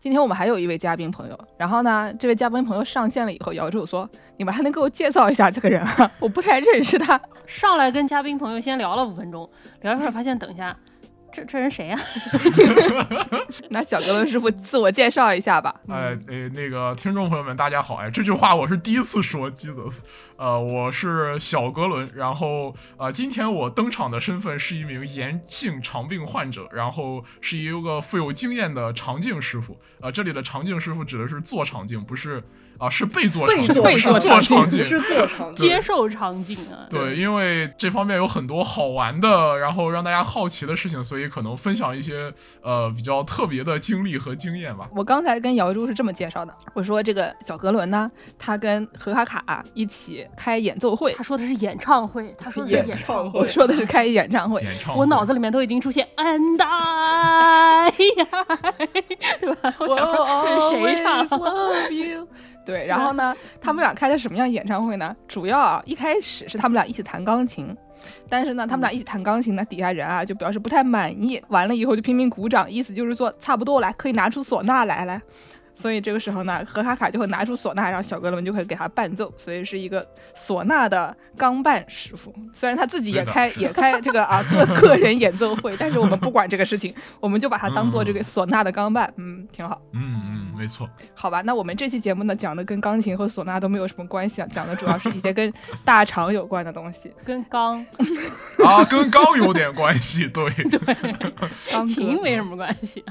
今天我们还有一位嘉宾朋友，然后呢，这位嘉宾朋友上线了以后，姚柱说：“你们还能给我介绍一下这个人啊？我不太认识他。”上来跟嘉宾朋友先聊了五分钟，聊一会儿发现，等一下。这这人谁呀？那小格伦师傅自我介绍一下吧。哎哎，那个听众朋友们，大家好！哎，这句话我是第一次说，Jesus。呃，我是小格伦，然后呃，今天我登场的身份是一名炎性肠病患者，然后是一个富有经验的肠镜师傅。呃，这里的肠镜师傅指的是做肠镜，不是。啊，是被做被做肠镜，不是做场景，接受场景啊。对，因为这方面有很多好玩的，然后让大家好奇的事情，所以可能分享一些呃比较特别的经历和经验吧。我刚才跟姚柱是这么介绍的，我说这个小格伦呢，他跟何卡卡一起开演奏会，他说的是演唱会，他说的是演唱会，我说的是开演唱会，演唱会，我脑子里面都已经出现 And I，对吧？我想说谁唱？对，然后呢，他们俩开的什么样演唱会呢？主要啊，一开始是他们俩一起弹钢琴，但是呢，他们俩一起弹钢琴呢，底下人啊就表示不太满意，完了以后就拼命鼓掌，意思就是说差不多了，可以拿出唢呐来了。所以这个时候呢，何卡卡就会拿出唢呐，然后小哥伦就会给他伴奏，所以是一个唢呐的钢伴师傅。虽然他自己也开也开这个啊个 个人演奏会，但是我们不管这个事情，我们就把它当做这个唢呐的钢伴，嗯，挺好。嗯嗯，没错。好吧，那我们这期节目呢，讲的跟钢琴和唢呐都没有什么关系啊，讲的主要是一些跟大肠有关的东西，跟钢啊，跟钢有点关系，对对，钢琴没什么关系。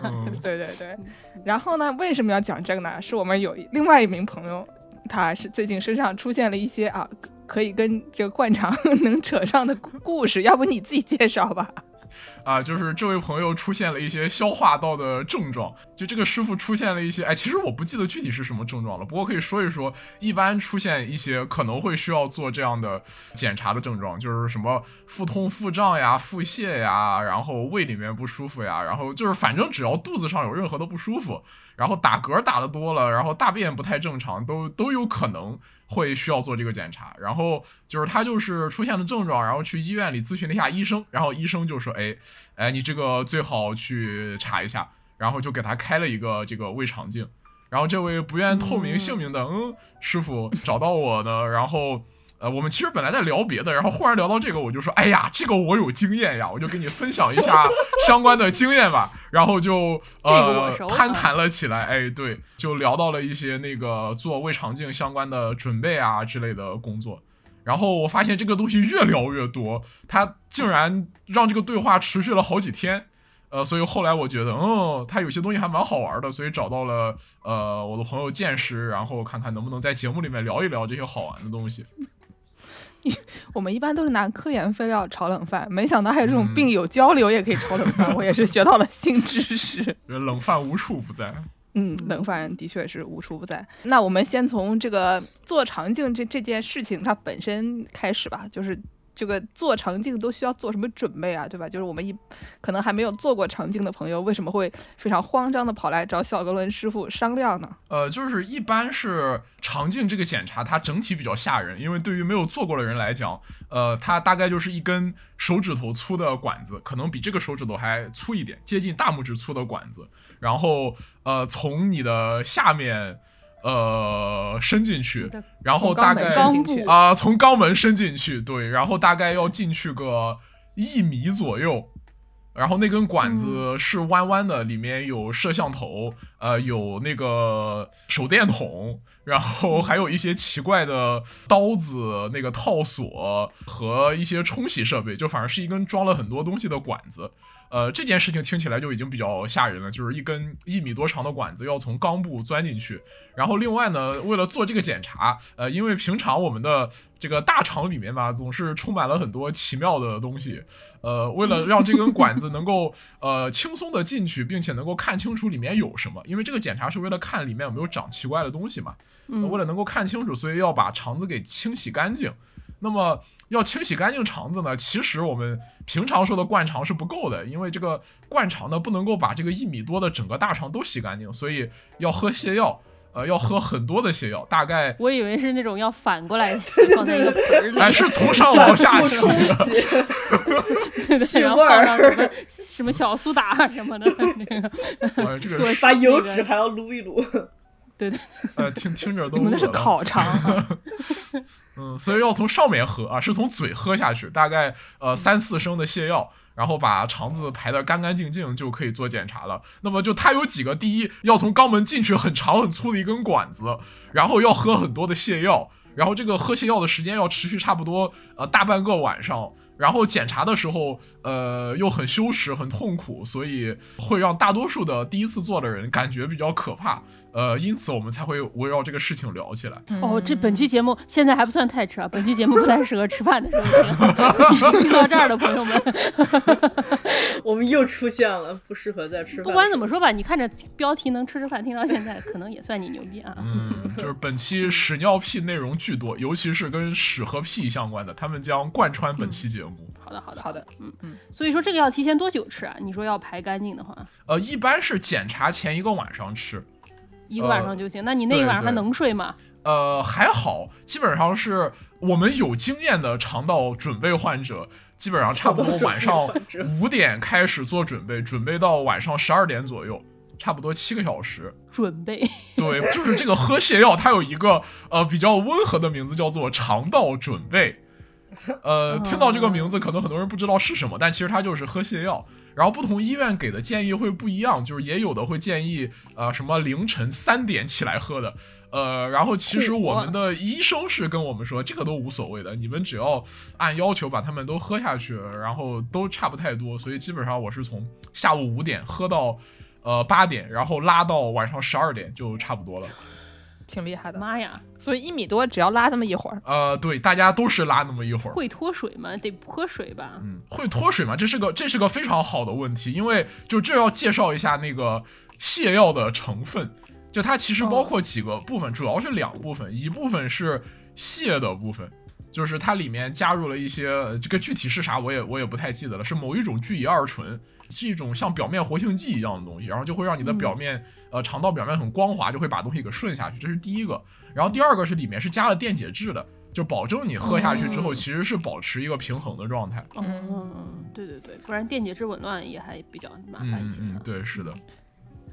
对对对。然后呢，为什么要讲？讲这个呢，是我们有另外一名朋友，他是最近身上出现了一些啊，可以跟这个灌肠 能扯上的故事，要不你自己介绍吧。啊，就是这位朋友出现了一些消化道的症状，就这个师傅出现了一些，哎，其实我不记得具体是什么症状了，不过可以说一说，一般出现一些可能会需要做这样的检查的症状，就是什么腹痛、腹胀呀、腹泻呀，然后胃里面不舒服呀，然后就是反正只要肚子上有任何的不舒服，然后打嗝打的多了，然后大便不太正常，都都有可能。会需要做这个检查，然后就是他就是出现了症状，然后去医院里咨询了一下医生，然后医生就说，哎，哎，你这个最好去查一下，然后就给他开了一个这个胃肠镜，然后这位不愿透明姓名的嗯师傅找到我呢，然后。呃，我们其实本来在聊别的，然后忽然聊到这个，我就说，哎呀，这个我有经验呀，我就给你分享一下 相关的经验吧。然后就呃攀谈了起来，哎，对，就聊到了一些那个做胃肠镜相关的准备啊之类的工作。然后我发现这个东西越聊越多，它竟然让这个对话持续了好几天。呃，所以后来我觉得，嗯，他有些东西还蛮好玩的，所以找到了呃我的朋友见识，然后看看能不能在节目里面聊一聊这些好玩的东西。我们一般都是拿科研废料炒冷饭，没想到还有这种病友交流也可以炒冷饭，我也是学到了新知识。冷饭无处不在。嗯，冷饭的确是无处不在。那我们先从这个做肠镜这这件事情它本身开始吧，就是。这个做肠镜都需要做什么准备啊？对吧？就是我们一可能还没有做过肠镜的朋友，为什么会非常慌张的跑来找小格伦师傅商量呢？呃，就是一般是肠镜这个检查，它整体比较吓人，因为对于没有做过的人来讲，呃，它大概就是一根手指头粗的管子，可能比这个手指头还粗一点，接近大拇指粗的管子，然后呃，从你的下面。呃，伸进去，然后大概啊，从肛门伸进去，对，然后大概要进去个一米左右，然后那根管子是弯弯的，里面有摄像头，呃，有那个手电筒，然后还有一些奇怪的刀子、那个套索和一些冲洗设备，就反正是一根装了很多东西的管子。呃，这件事情听起来就已经比较吓人了，就是一根一米多长的管子要从肛部钻进去。然后另外呢，为了做这个检查，呃，因为平常我们的这个大肠里面吧，总是充满了很多奇妙的东西。呃，为了让这根管子能够呃轻松的进去，并且能够看清楚里面有什么，因为这个检查是为了看里面有没有长奇怪的东西嘛。嗯为了能够看清楚，所以要把肠子给清洗干净。那么要清洗干净肠子呢，其实我们平常说的灌肠是不够的，因为这个灌肠呢不能够把这个一米多的整个大肠都洗干净，所以要喝泻药，呃，要喝很多的泻药，大概我以为是那种要反过来洗，放在一个盆儿里，哎是从上往下洗冲的。后味儿放上什么什么小苏打什么的，那个把油脂还要撸一撸。对对，呃听听着都你们那是烤肠啊，嗯，所以要从上面喝啊，是从嘴喝下去，大概呃三四升的泻药，然后把肠子排得干干净净，就可以做检查了。那么就它有几个，第一要从肛门进去很长很粗的一根管子，然后要喝很多的泻药，然后这个喝泻药的时间要持续差不多呃大半个晚上。然后检查的时候，呃，又很羞耻、很痛苦，所以会让大多数的第一次做的人感觉比较可怕。呃，因此我们才会围绕这个事情聊起来。哦，这本期节目现在还不算太迟啊，本期节目不太适合吃饭的时候听。听到这儿的朋友们，我们又出现了，不适合在吃饭。不管怎么说吧，你看着标题能吃吃饭，听到现在，可能也算你牛逼啊。嗯，就是本期屎尿屁内容巨多，尤其是跟屎和屁相关的，他们将贯穿本期节目。好的，好的，好的，嗯嗯。所以说这个要提前多久吃啊？你说要排干净的话，呃，一般是检查前一个晚上吃，一个晚上就行。那你那一晚上还能睡吗？呃，还好，基本上是我们有经验的肠道准备患者，基本上差不多晚上五点开始做准备，准备到晚上十二点左右，差不多七个小时。准备对，就是这个喝泻药，它有一个呃比较温和的名字，叫做肠道准备。呃，听到这个名字，可能很多人不知道是什么，但其实它就是喝泻药。然后不同医院给的建议会不一样，就是也有的会建议呃什么凌晨三点起来喝的，呃，然后其实我们的医生是跟我们说，这个都无所谓的，你们只要按要求把它们都喝下去，然后都差不太多，所以基本上我是从下午五点喝到呃八点，然后拉到晚上十二点就差不多了。挺厉害的。妈呀，所以一米多，只要拉那么一会儿，呃，对，大家都是拉那么一会儿。会脱水吗？得喝水吧？嗯，会脱水吗？这是个这是个非常好的问题，因为就这要介绍一下那个泻药的成分，就它其实包括几个部分，主要是两部分，一部分是泻的部分。就是它里面加入了一些，呃这个具体是啥我也我也不太记得了，是某一种聚乙二醇，是一种像表面活性剂一样的东西，然后就会让你的表面，呃，肠道表面很光滑，就会把东西给顺下去，这是第一个。然后第二个是里面是加了电解质的，就保证你喝下去之后嗯其实是保持一个平衡的状态。嗯嗯嗯，对对对，不然电解质紊乱也还比较麻烦一些。嗯嗯，对，是的。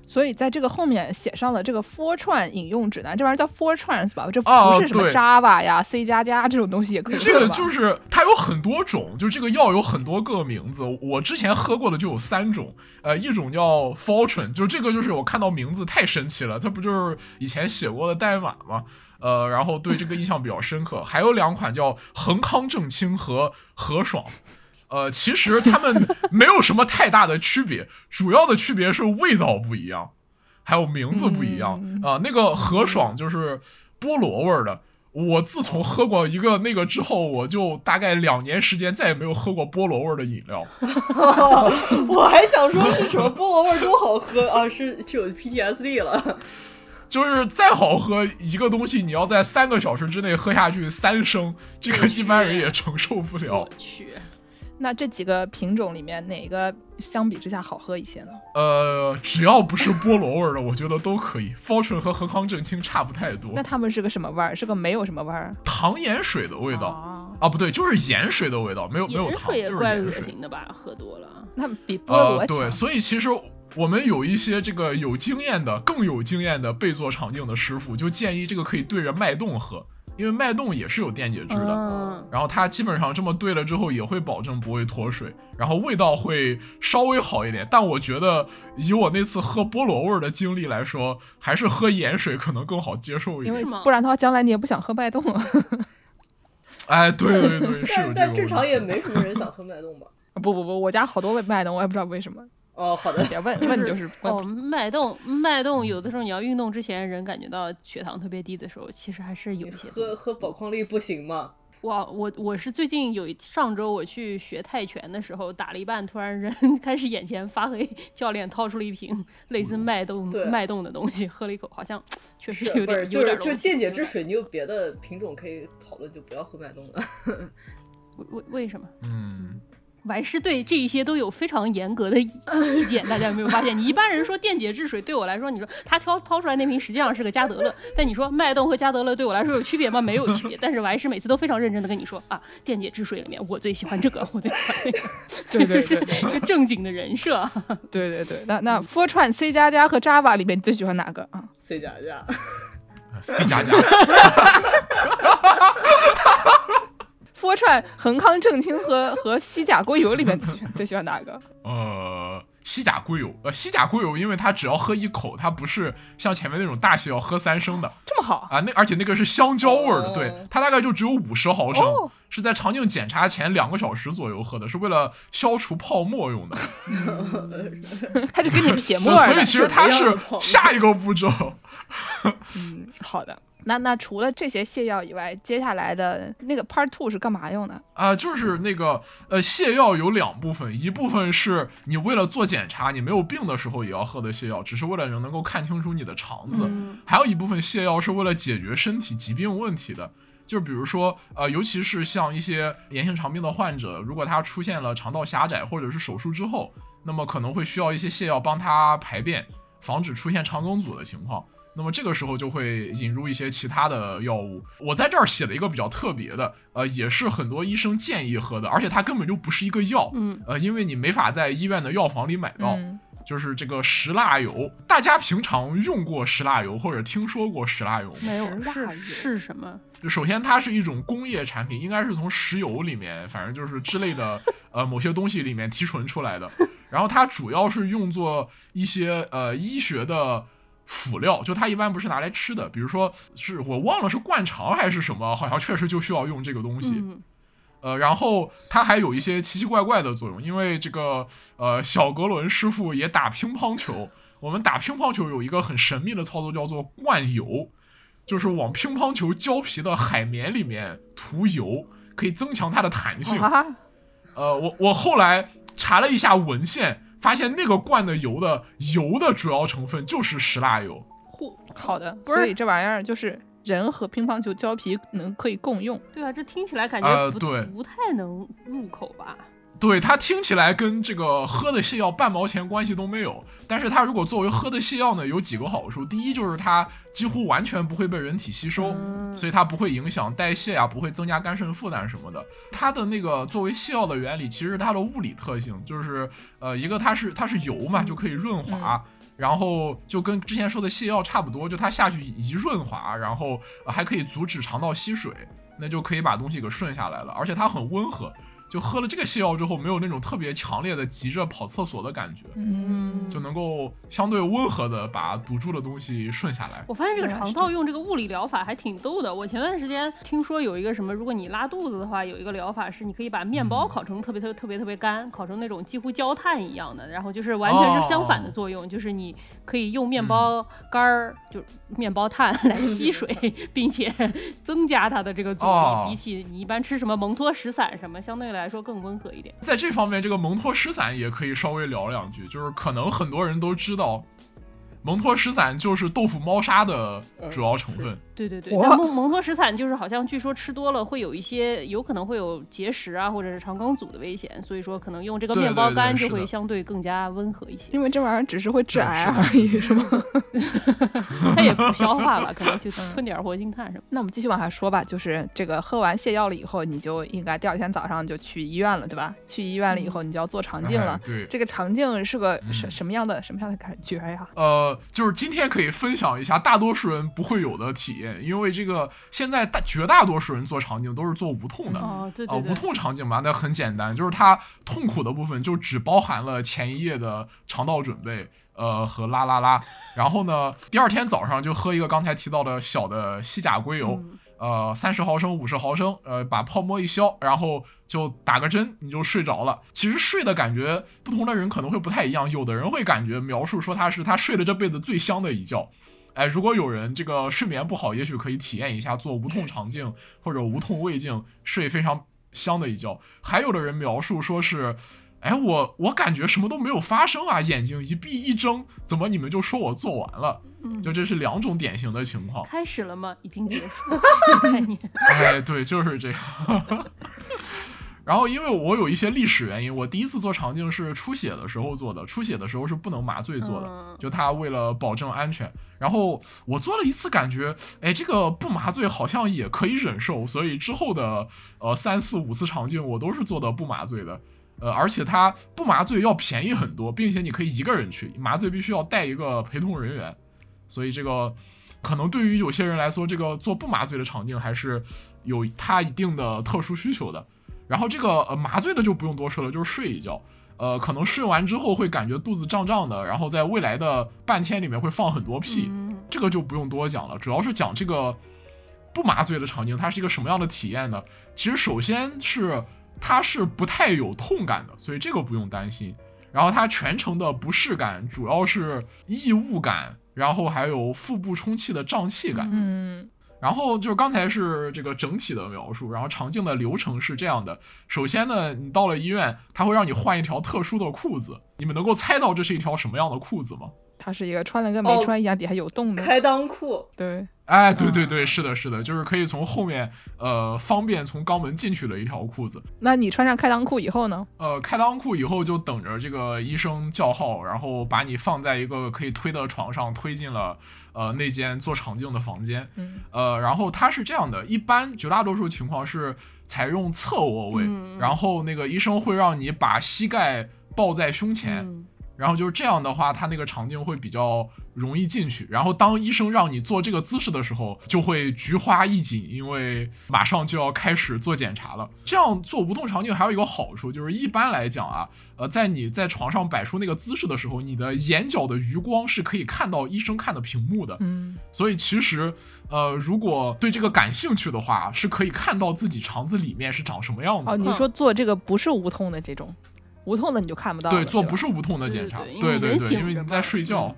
所以在这个后面写上了这个 Fortran 饮用指南，这玩意儿叫 Four Trans 吧？这哦不是什么 Java 呀、C 加加这种东西也可以这个就是它有很多种，就是这个药有很多个名字。我之前喝过的就有三种，呃，一种叫 Fortran，就这个就是我看到名字太神奇了，它不就是以前写过的代码吗？呃，然后对这个印象比较深刻。还有两款叫恒康正清和和爽。呃，其实它们没有什么太大的区别，主要的区别是味道不一样，还有名字不一样啊、嗯那个和爽就是菠萝味儿的，我自从喝过一个那个之后，我就大概两年时间再也没有喝过菠萝味儿的饮料。我还想说是什么菠萝味儿多好喝啊，是是有 PTSD 了。就是再好喝一个东西，你要在三个小时之内喝下去三升，这个一般人也承受不了我。去，那这几个品种里面哪个相比之下好喝一些呢？呃，只要不是菠萝味儿的，我觉得都可以。Fortune 和恒康正清差不太多那，它们是个什么味儿？是个没有什么味儿？糖盐水的味道啊，啊，不对，就是盐水的味道，没有没有糖，盐水也就是怪恶盐水。心的吧？喝多了。那比菠萝呃，强。对，所以其实我们有一些这个有经验的、更有经验的备做肠镜的师傅，就建议这个可以对着脉动喝，因为脉动也是有电解质的。嗯，然后它基本上这么兑了之后，也会保证不会脱水，然后味道会稍微好一点。但我觉得以我那次喝菠萝味儿的经历来说，还是喝盐水可能更好接受一因为点。是吗不然的话，将来你也不想喝脉动啊。哎，对对对，是有这个但但正常也没什么人想喝脉动吧？不不不，我家好多脉动，我也不知道为什么。哦，好的，别问问就是哦，脉动脉动，有的时候你要运动之前，人感觉到血糖特别低的时候，其实还是有一些。喝喝宝矿力不行吗？哇，我我是最近有一上周我去学泰拳的时候，打了一半，突然人 开始眼前发黑，教练掏出了一瓶类似脉动对脉动的东西，喝了一口，好像确实有点是就是就有点电解质水，你有别的品种可以讨论，就不要喝脉动了。为为为什么？嗯，完是对这一些都有非常严格的意 意见，大家有没有发现？你一般人说电解质水，对我来说，你说他挑掏出来那瓶实际上是个加德乐，但你说脉动和加德乐对我来说有区别吗？没有区别。但是还是每次都非常认真的跟你说啊，电解质水里面我最喜欢这个，我最喜欢那个，对对就是对一个正经的人设。对对对，那那 Fortran、C 加加和 Java 里面你最喜欢哪个啊？C 加加，C 加加，Fortran、恒康正清和 和西甲硅油里面 最喜欢最喜欢哪个？呃，西甲硅油，呃，西甲硅油，因为它只要喝一口，它不是像前面那种大泻要喝三升的这么好？啊，那而且那个是香蕉味儿的，哦对，它大概就只有五十毫升，哦是在肠镜检查前两个小时左右喝的，是为了消除泡沫用的，他就给你撇沫所？以其实它是下一个步骤。嗯，好的。那那除了这些泻药以外，接下来的那个 Part Two 是干嘛用的？啊、就是那个呃，泻药有两部分，一部分是你为了做检查，你没有病的时候也要喝的泻药，只是为了能够看清楚你的肠子；嗯还有一部分泻药是为了解决身体疾病问题的。就比如说，呃，尤其是像一些炎性肠病的患者，如果他出现了肠道狭窄或者是手术之后，那么可能会需要一些泻药帮他排便，防止出现肠梗阻的情况。那么这个时候就会引入一些其他的药物。我在这儿写了一个比较特别的，呃，也是很多医生建议喝的，而且它根本就不是一个药，嗯，呃，因为你没法在医院的药房里买到，嗯，就是这个石蜡油。大家平常用过石蜡油或者听说过石蜡油吗？没有石蜡油是是什么？就首先它是一种工业产品，应该是从石油里面，反正就是之类的 呃某些东西里面提纯出来的。然后它主要是用作一些呃医学的辅料，就它一般不是拿来吃的，比如说是我忘了是灌肠还是什么，好像确实就需要用这个东西。嗯，呃，然后它还有一些奇奇怪怪的作用，因为这个呃小格伦师傅也打乒乓球，我们打乒乓球有一个很神秘的操作叫做灌油，就是往乒乓球胶皮的海绵里面涂油，可以增强它的弹性。啊，呃，我我后来查了一下文献，发现那个罐的油的油的主要成分就是石蜡油。嚯，好的。所以这玩意儿就是人和乒乓球胶皮能可以共用。对啊，这听起来感觉不、呃对不太能入口吧？对它听起来跟这个喝的泻药半毛钱关系都没有，但是它如果作为喝的泻药呢，有几个好处。第一就是它几乎完全不会被人体吸收，嗯所以它不会影响代谢啊，不会增加肝肾负担什么的。它的那个作为泻药的原理，其实它的物理特性，就是呃一个它是它是油嘛，就可以润滑。然后就跟之前说的泻药差不多，就它下去一润滑，然后、呃还可以阻止肠道吸水，那就可以把东西给顺下来了。而且它很温和，就喝了这个泻药之后，没有那种特别强烈的急着跑厕所的感觉，嗯，就能够相对温和的把堵住的东西顺下来。我发现这个肠道用这个物理疗法还挺逗的。我前段时间听说有一个什么，如果你拉肚子的话，有一个疗法是你可以把面包嗯烤成特别特别特别特别干，烤成那种几乎焦炭一样的，然后就是完全是相反的哦作用，就是你可以用面包干儿，就面包炭 来吸水，并且 增加它的这个作用，哦比起你一般吃什么蒙脱石散什么，相对来说更温和一点。在这方面，这个蒙脱石散也可以稍微聊两句，就是可能很多人都知道，蒙脱石散就是豆腐猫砂的主要成分。对对对，我但蒙蒙脱石散就是好像据说吃多了会有一些有可能会有结石啊或者是肠梗阻的危险，所以说可能用这个面包干就会相对更加温和一些。因为这玩意儿只是会致癌而已，是吗？它也不消化吧，可能就吞点活性炭什么。那我们继续往下说吧，就是这个喝完泻药了以后，你就应该第二天早上就去医院了，对吧？去医院了以后，你就要做肠镜了哎。对，这个肠镜是个什嗯什么样的什么样的感觉呀？呃，就是今天可以分享一下大多数人不会有的体验，因为这个现在大绝大多数人做肠镜都是做无痛的。哦，对啊、对对无，痛肠镜嘛，那很简单，就是它痛苦的部分就只包含了前一夜的肠道准备，呃和啦啦啦，然后呢，第二天早上就喝一个刚才提到的小的西甲硅油，嗯呃三十毫升、五十毫升，呃把泡沫一消，然后就打个针，你就睡着了。其实睡的感觉，不同的人可能会不太一样，有的人会感觉描述说他是他睡了这辈子最香的一觉。哎，如果有人这个睡眠不好，也许可以体验一下做无痛肠镜或者无痛胃镜，睡非常香的一觉。还有的人描述说是，哎，我我感觉什么都没有发生啊，眼睛一闭一睁，怎么你们就说我做完了？嗯就这是两种典型的情况。开始了吗？已经结束了 概念。哎，对，就是这样。然后，因为我有一些历史原因，我第一次做肠镜是出血的时候做的，出血的时候是不能麻醉做的，嗯就他为了保证安全。然后我做了一次，感觉哎，这个不麻醉好像也可以忍受，所以之后的呃三四五次肠镜我都是做的不麻醉的。呃，而且它不麻醉要便宜很多，并且你可以一个人去，麻醉必须要带一个陪同人员，所以这个可能对于有些人来说，这个做不麻醉的肠镜还是有它一定的特殊需求的。然后这个呃麻醉的就不用多说了，就是睡一觉，呃，可能睡完之后会感觉肚子胀胀的，然后在未来的半天里面会放很多屁，嗯这个就不用多讲了，主要是讲这个不麻醉的场景它是一个什么样的体验呢？其实首先是它是不太有痛感的，所以这个不用担心。然后它全程的不适感主要是异物感，然后还有腹部充气的胀气感。嗯然后就是刚才是这个整体的描述，然后肠镜的流程是这样的：首先呢，你到了医院，他会让你换一条特殊的裤子，你们能够猜到这是一条什么样的裤子吗？它是一个穿了跟没哦穿一样，底下有洞的。开裆裤，对，哎，对对对，是的，是的，就是可以从后面，呃，方便从肛门进去的一条裤子。那你穿上开裆裤以后呢？呃，开裆裤以后就等着这个医生叫号，然后把你放在一个可以推的床上，推进了呃那间做肠镜的房间。嗯呃，然后它是这样的，一般绝大多数情况是采用侧卧位，嗯然后那个医生会让你把膝盖抱在胸前，嗯然后就是这样的话，他那个肠镜会比较容易进去。然后当医生让你做这个姿势的时候，就会菊花一紧，因为马上就要开始做检查了。这样做无痛肠镜还有一个好处，就是一般来讲啊，呃，在你在床上摆出那个姿势的时候，你的眼角的余光是可以看到医生看的屏幕的。嗯所以其实，呃，如果对这个感兴趣的话，是可以看到自己肠子里面是长什么样子的。哦，你说做这个不是无痛的这种，无痛的你就看不到。对，做不是无痛的检查，对对对因为你在睡觉，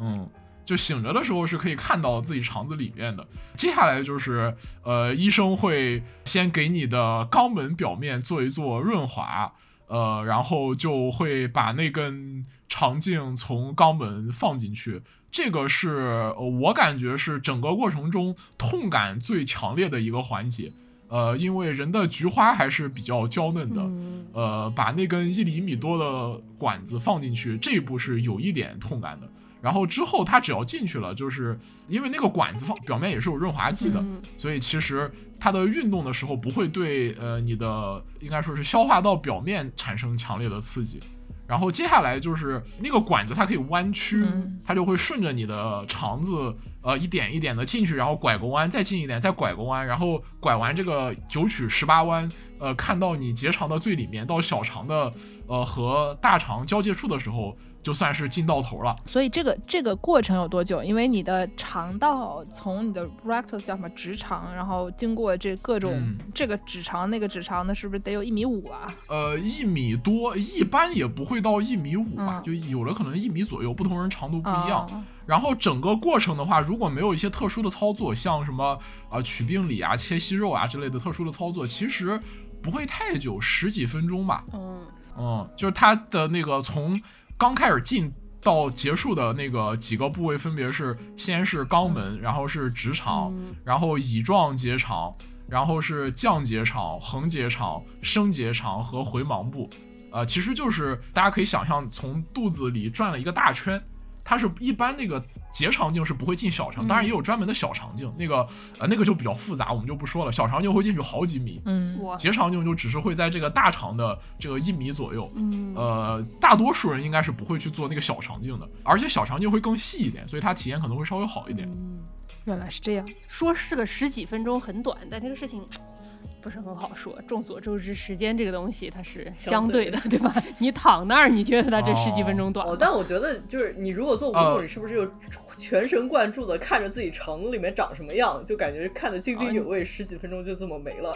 嗯，就醒着的时候是可以看到自己肠子里面的。接下来就是，呃，医生会先给你的肛门表面做一做润滑，呃，然后就会把那根肠镜从肛门放进去。这个是呃我感觉是整个过程中痛感最强烈的一个环节，呃，因为人的菊花还是比较娇嫩的，嗯呃，把那根一厘米多的管子放进去，这一步是有一点痛感的。然后之后它只要进去了，就是因为那个管子放表面也是有润滑剂的，嗯所以其实它的运动的时候不会对呃你的应该说是消化道表面产生强烈的刺激。然后接下来就是那个管子它可以弯曲，嗯。它就会顺着你的肠子呃一点一点的进去，然后拐个弯，再进一点，再拐个弯，然后拐完这个九曲十八弯，呃，看到你结肠的最里面到小肠的呃和大肠交界处的时候，就算是进到头了。所以这个这个过程有多久？因为你的肠道从你的 rectus 叫什么直肠，然后经过这各种、嗯这个直肠那个直肠的，是不是得有一米五啊？呃，一米多，一般也不会到一米五吧，嗯就有的可能一米左右，不同人长度不一样。啊然后整个过程的话，如果没有一些特殊的操作，像什么啊、呃取病理啊、切息肉啊之类的特殊的操作，其实不会太久，十几分钟吧。嗯嗯，就是它的那个从刚开始进到结束的那个几个部位，分别是先是肛门，然后是直肠，嗯然后乙状结肠，然后是降结肠、横结肠、升结肠和回盲部。呃，其实就是大家可以想象，从肚子里转了一个大圈。它是一般那个结肠镜是不会进小肠，当然也有专门的小肠镜，那个呃那个就比较复杂，我们就不说了。小肠镜会进去好几米，嗯，结肠镜就只是会在这个大肠的这个一米左右。嗯呃，大多数人应该是不会去做那个小肠镜的，而且小肠镜会更细一点，所以它体验可能会稍微好一点。嗯原来是这样。说是个十几分钟很短，但这个事情不是很好说。众所周知，时间这个东西它是相对的，对吧？你躺那儿，你觉得它这十几分钟短吗？哦，但我觉得就是你如果做蜈呃蚣，你是不是就全神贯注的看着自己肠里面长什么样，就感觉看得津津有味，十几分钟就这么没了。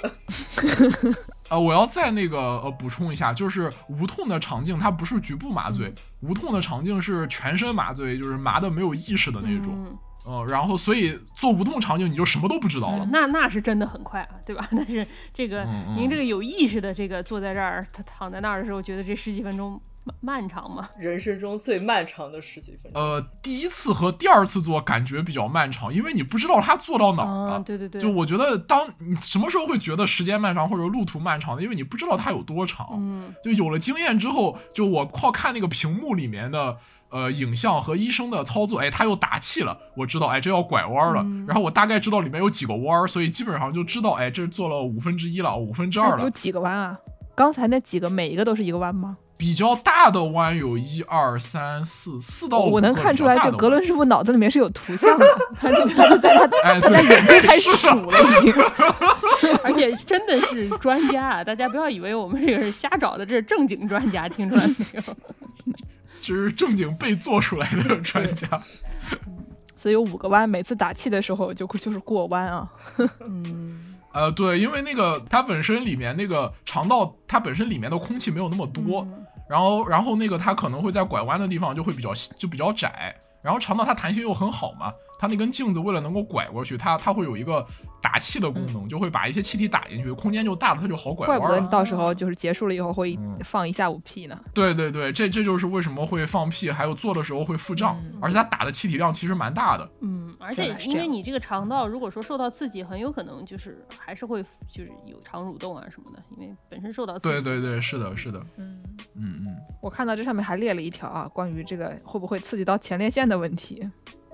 呃，我要再那个呃补充一下，就是无痛的肠镜它不是局部麻醉，无痛的肠镜是全身麻醉，就是麻的没有意识的那种。嗯呃，然后所以做无痛肠镜你就什么都不知道了。嗯那那是真的很快啊，对吧？但是这个您这个有意识的这个坐在这儿，他躺在那儿的时候，觉得这十几分钟漫漫长吗？人生中最漫长的十几分钟。呃，第一次和第二次做感觉比较漫长，因为你不知道他做到哪儿了。啊，对对对，就我觉得，当你什么时候会觉得时间漫长或者路途漫长呢？因为你不知道它有多长。嗯就有了经验之后，就我靠看那个屏幕里面的呃影像和医生的操作，哎，他又打气了，我知道，哎，这要拐弯了。嗯然后我大概知道里面有几个弯儿，所以基本上就知道，哎，这做了五分之一了，五分之二了。有几个弯啊？刚才那几个每一个都是一个弯吗？比较大的弯有一二三四四到五我能看出来，比较大的弯就格伦师傅脑子里面是有图像的，他就他就在他哎，他在对，眼睛开始数了，已经。而且真的是专家啊！大家不要以为我们这个是瞎找的，这是正经专家，听出来没有？这是正经被做出来的专家。所以有五个弯，每次打气的时候就就是过弯啊。嗯呃，对，因为那个它本身里面那个肠道，它本身里面的空气没有那么多，嗯然后然后那个它可能会在拐弯的地方就会比较细就比较窄，然后肠道它弹性又很好嘛，它那根镜子为了能够拐过去，它它会有一个打气的功能，就会把一些气体打进去，空间就大了，它就好拐怪不得。你到时候就是结束了以后会嗯放一下午屁呢。对对对，这这就是为什么会放屁，还有做的时候会腹胀，嗯而且它打的气体量其实蛮大的。嗯，而且因为你这个肠道如果说受到刺激，很有可能就是还是会就是有肠蠕动啊什么的，因为本身受到刺激。对对对，是的，是的，嗯，嗯嗯。我看到这上面还列了一条啊，关于这个会不会刺激到前列腺的问题，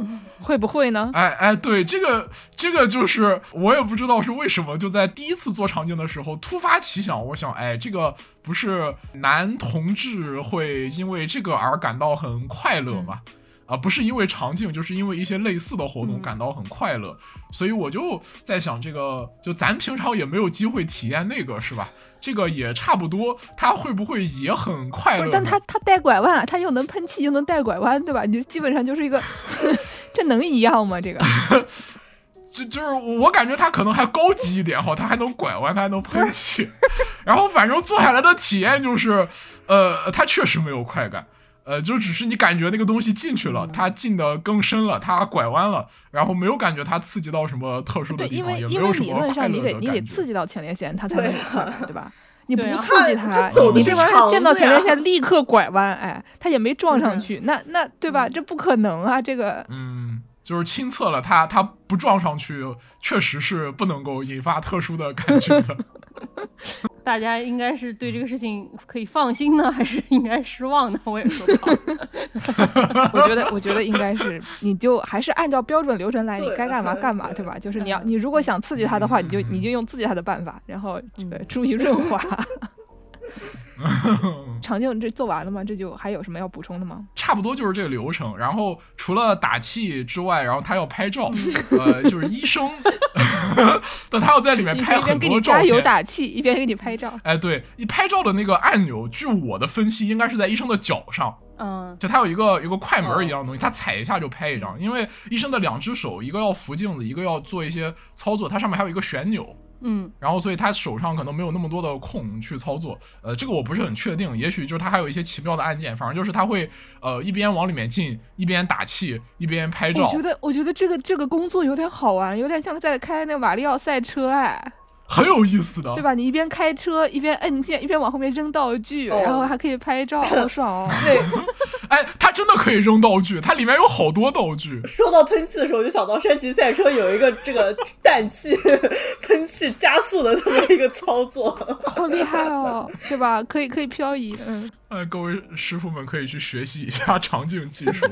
会不会呢？哎哎，对，这个这个就是我也不知道是为什么，就在第一次做肠镜的时候突发奇想，我想，哎，这个不是男同志会因为这个而感到很快乐吗？啊，不是因为肠镜，就是因为一些类似的活动嗯感到很快乐，所以我就在想，这个就咱平常也没有机会体验那个，是吧？这个也差不多，他会不会也很快乐但他他带拐弯，他又能喷气又能带拐弯，对吧？你就基本上就是一个，这能一样吗？这个 就就是我感觉它可能还高级一点哈，它还能拐弯，它还能喷气，然后反正坐下来的体验就是，呃，它确实没有快感，呃，就只是你感觉那个东西进去了，它进的更深了，它拐弯了，然后没有感觉它刺激到什么特殊的对，地方，因为也没有因为理什么快论上你得乐的感觉你得刺激到前列腺，它才能有对快感，对吧？你不刺激他你你这玩意儿见到前列腺立刻拐弯，哎，他也没撞上嗯去，那那对吧？这不可能啊，这个嗯，就是亲测了他他不撞上去，确实是不能够引发特殊的感觉的。大家应该是对这个事情可以放心呢，还是应该失望呢？我也说不好。我觉得，我觉得应该是，你就还是按照标准流程来，你该干嘛干嘛，对对吧？就是你要，你如果想刺激他的话，你就你就用刺激他的办法，然后这个注意润滑。肠镜这做完了吗？这就还有什么要补充的吗？差不多就是这个流程。然后除了打气之外，然后他要拍照，呃，就是医生，但他要在里面拍很边给你多照加油片。打气，一边给你拍照。哎，对，你拍照的那个按钮，据我的分析，应该是在医生的脚上，嗯就他有一个有个快门儿一样的东西，他踩一下就拍一张。因为医生的两只手，一个要扶镜子，一个要做一些操作，它上面还有一个旋钮，嗯。然后所以他手上可能没有那么多的空去操作，呃，这个我不是很确定，也许就是他还有一些奇妙的按键，反正就是他会呃一边往里面进，一边打气，一边拍照。我觉，得，我觉得这个这个工作有点好玩，有点像在开那瓦里奥赛车，哎，很有意思的，对？吧？你一边开车，一边摁键，一边往后面扔道具，哦然后还可以拍照，好 爽哦！对 哎，它真的可以扔道具，它里面有好多道具。说到喷气的时候，我就想到山崎赛车有一个这个氮气 喷气加速的这么一个操作。好厉害哦，对吧？可以可以漂移，嗯，哎，各位师傅们可以去学习一下场景技术。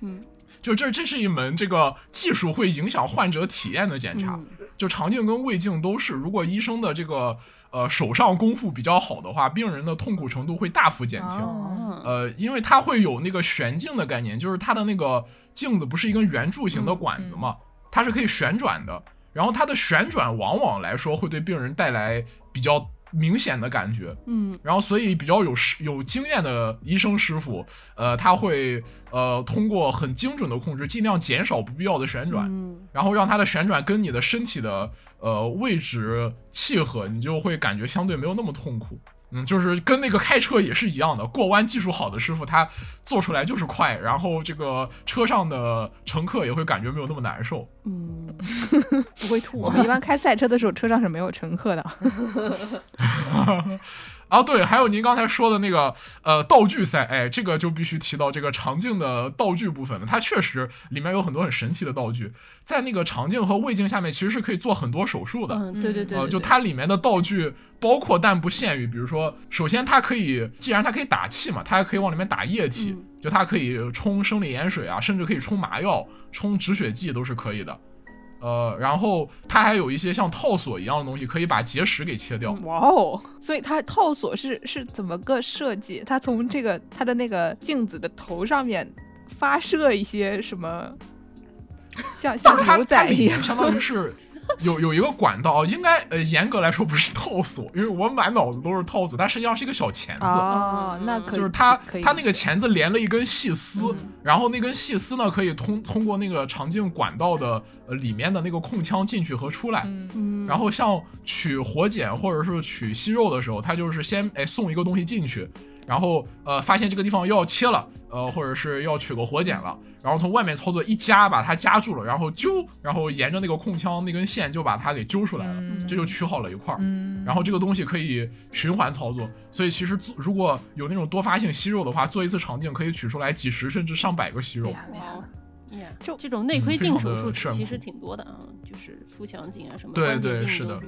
嗯，就这这是一门这个技术会影响患者体验的检查。嗯就肠镜跟胃镜都是，如果医生的这个呃手上功夫比较好的话，病人的痛苦程度会大幅减轻。哦呃，因为它会有那个旋镜的概念，就是它的那个镜子不是一根圆柱形的管子嘛，它是可以旋转的。然后它的旋转往往来说会对病人带来比较明显的感觉。嗯然后所以比较有师有经验的医生师傅，呃，他会呃通过很精准的控制，尽量减少不必要的旋转，嗯然后让它的旋转跟你的身体的呃位置契合，你就会感觉相对没有那么痛苦。嗯，就是跟那个开车也是一样的，过弯技术好的师傅他做出来就是快，然后这个车上的乘客也会感觉没有那么难受。嗯，不会吐我们一般开赛车的时候，车上是没有乘客的。啊，对，还有您刚才说的那个呃道具赛，哎，这个就必须提到这个肠镜的道具部分了。它确实里面有很多很神奇的道具，在那个肠镜和胃镜下面其实是可以做很多手术的。嗯，对对对，呃，就它里面的道具包括但不限于，比如说，首先它可以，既然它可以打气嘛，它还可以往里面打液体，嗯就它可以冲生理盐水啊，甚至可以冲麻药、冲止血剂都是可以的。呃，然后它还有一些像套索一样的东西，可以把结石给切掉。哇哦！所以它套索是是怎么个设计？它从这个它的那个镜子的头上面发射一些什么，像像它牛仔一样。相当于是 有有一个管道，应该呃严格来说不是套索，因为我满脑子都是套索，它实际上是一个小钳子。哦，那可以就是它，它那个钳子连了一根细丝，嗯然后那根细丝呢可以通通过那个肠镜管道的呃里面的那个空腔进去和出来。嗯嗯，然后像取活检或者是取息肉的时候，它就是先哎送一个东西进去，然后呃发现这个地方又要切了，呃或者是要取个活检了，然后从外面操作一夹把它夹住了，然后揪，然后沿着那个空腔那根线就把它给揪出来了，嗯。这就取好了一块儿。嗯，然后这个东西可以循环操作，所以其实做如果有那种多发性息肉的话，做一次肠镜可以取出来几十甚至上百个息肉。这种内窥镜手术其实挺多的啊，就是腹腔镜啊什么对关节镜对是的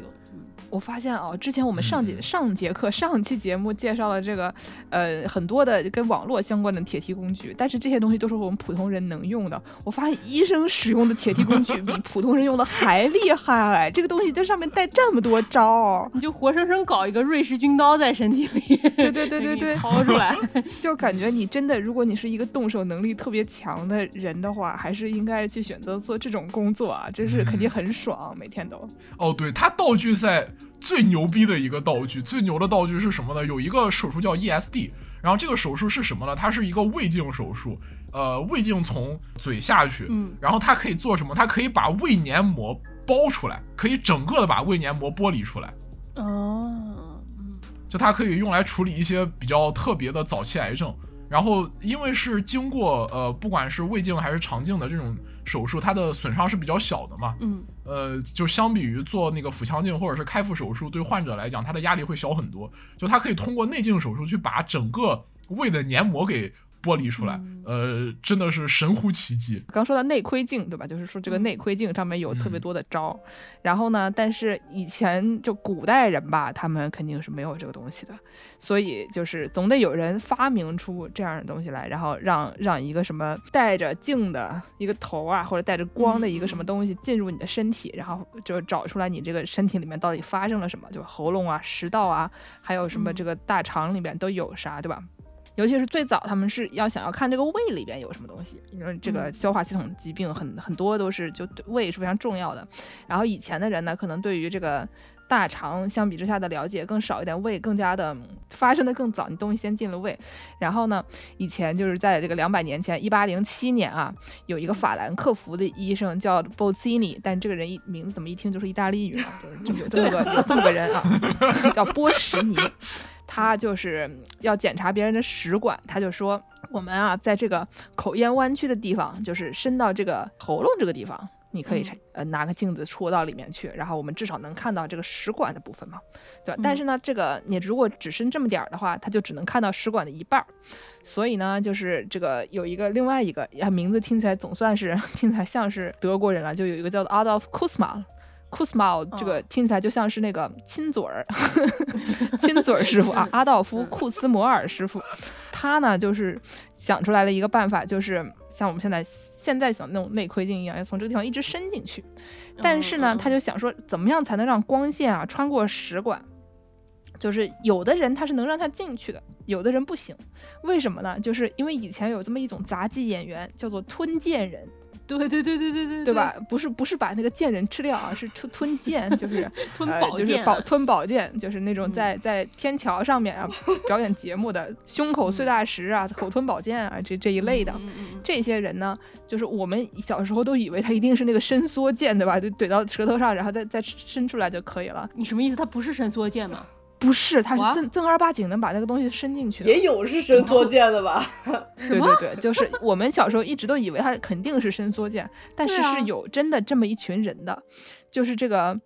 我发现哦，之前我们上节、嗯上节课上期节目介绍了这个呃很多的跟网络相关的铁梯工具，但是这些东西都是我们普通人能用的。我发现医生使用的铁梯工具比普通人用的还厉害，这个东西在上面带这么多招，你就活生生搞一个瑞士军刀在身体里，对对对对对掏出来，就感觉你真的，如果你是一个动手能力特别强的人的话，还是应该去选择做这种工作啊，真是肯定很爽，每天都。哦，对，他道具赛最牛逼的一个道具，最牛的道具是什么呢？有一个手术叫 ESD，然后这个手术是什么呢？它是一个胃镜手术，呃，胃镜从嘴下去，嗯然后它可以做什么？它可以把胃黏膜剥出来，可以整个的把胃黏膜剥离出来。哦，嗯就它可以用来处理一些比较特别的早期癌症。然后因为是经过呃不管是胃镜还是肠镜的这种手术，它的损伤是比较小的嘛，嗯呃，就相比于做那个腹腔镜或者是开腹手术，对患者来讲，他的压力会小很多。就他可以通过内镜手术去把整个胃的黏膜给剥离出来，呃，真的是神乎其技。刚说到内窥镜，对吧？就是说这个内窥镜上面有特别多的招，然后呢，但是以前就古代人吧，他们肯定是没有这个东西的，所以就是总得有人发明出这样的东西来，然后让让一个什么带着镜的一个头啊，或者带着光的一个什么东西进入你的身体，然后就找出来你这个身体里面到底发生了什么，就喉咙啊、食道啊，还有什么这个大肠里面都有啥，对吧？尤其是最早，他们是要想要看这个胃里边有什么东西，因为这个嗯消化系统疾病很很多都是就对胃是非常重要的。然后以前的人呢，可能对于这个大肠相比之下的了解更少一点，胃更加的嗯发生的更早，你东西先进了胃。然后呢，以前就是在这个两百年前，一八零七年啊，有一个法兰克福的医生叫 Bozzini，但这个人一名字怎么一听就是意大利语啊？就是这有这么个 有这么个人啊，叫波什尼。他就是要检查别人的食管，他就说我们啊，在这个口咽弯曲的地方，就是伸到这个喉咙这个地方，你可以嗯呃拿个镜子戳到里面去，然后我们至少能看到这个食管的部分嘛，对吧？但是呢，这个你如果只伸这么点儿的话，它就只能看到食管的一半儿。所以呢，就是这个有一个另外一个呀，名字听起来总算是 听起来像是德国人了，就有一个叫做 Adolf Kusma。库斯马这个听起来就像是那个亲嘴儿，亲嘴儿师傅啊，阿道夫·库斯摩尔师傅，他呢就是想出来了一个办法，就是像我们现在现在想那种内窥镜一样，要从这个地方一直伸进去。但是呢，嗯他就想说，怎么样才能让光线啊穿过食管？就是有的人他是能让他进去的，有的人不行。为什么呢？就是因为以前有这么一种杂技演员，叫做吞剑人。对对对对对对，对吧？？不是不是把那个贱人吃掉啊，是吞吞剑，就是 吞呃宝就是宝吞宝剑，就是那种嗯在在天桥上面啊 表演节目的胸口碎大石啊、口吞宝剑啊这这一类的。这些人呢，就是我们小时候都以为他一定是那个伸缩剑，对吧？就怼到舌头上，然后再再伸出来就可以了。你什么意思？他不是伸缩剑吗？不是，他是正正儿八经能把那个东西伸进去的。也有是伸缩键的吧？对 对对，就是我们小时候一直都以为它肯定是伸缩键，但是是有真的这么一群人的，就是这个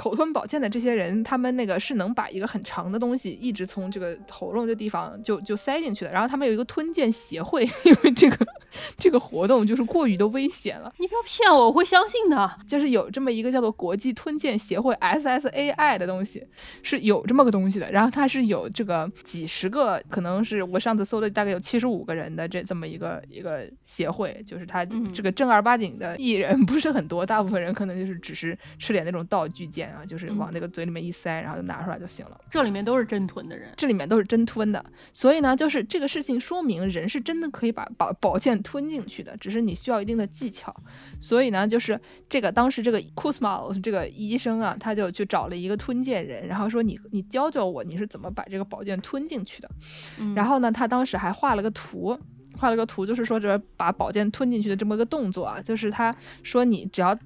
口吞宝剑的这些人，他们那个是能把一个很长的东西一直从这个喉咙这地方就就塞进去的。然后他们有一个吞剑协会，因为这个 这个活动就是过于的危险了，你不要骗我，我会相信的。就是有这么一个叫做国际吞剑协会 SSAI 的东西，是有这么个东西的。然后它是有这个几十个，可能是我上次搜的大概有七十五个人的这这么一个一个协会，就是它嗯这个正儿八经的艺人不是很多，大部分人可能就是只是吃点那种道具剑啊，就是往嗯那个嘴里面一塞，然后就拿出来就行了。这里面都是真吞的人，这里面都是真吞的，所以呢，就是这个事情说明人是真的可以把把宝剑吞进去的，只是你需要一定的技巧。所以呢，就是这个当时这个库斯马这个医生啊，他就去找了一个吞剑人，然后说你你教教我你是怎么把这个宝剑吞进去的。嗯然后呢，他当时还画了个图，画了个图，就是说这把宝剑吞进去的这么个动作啊，就是他说你只要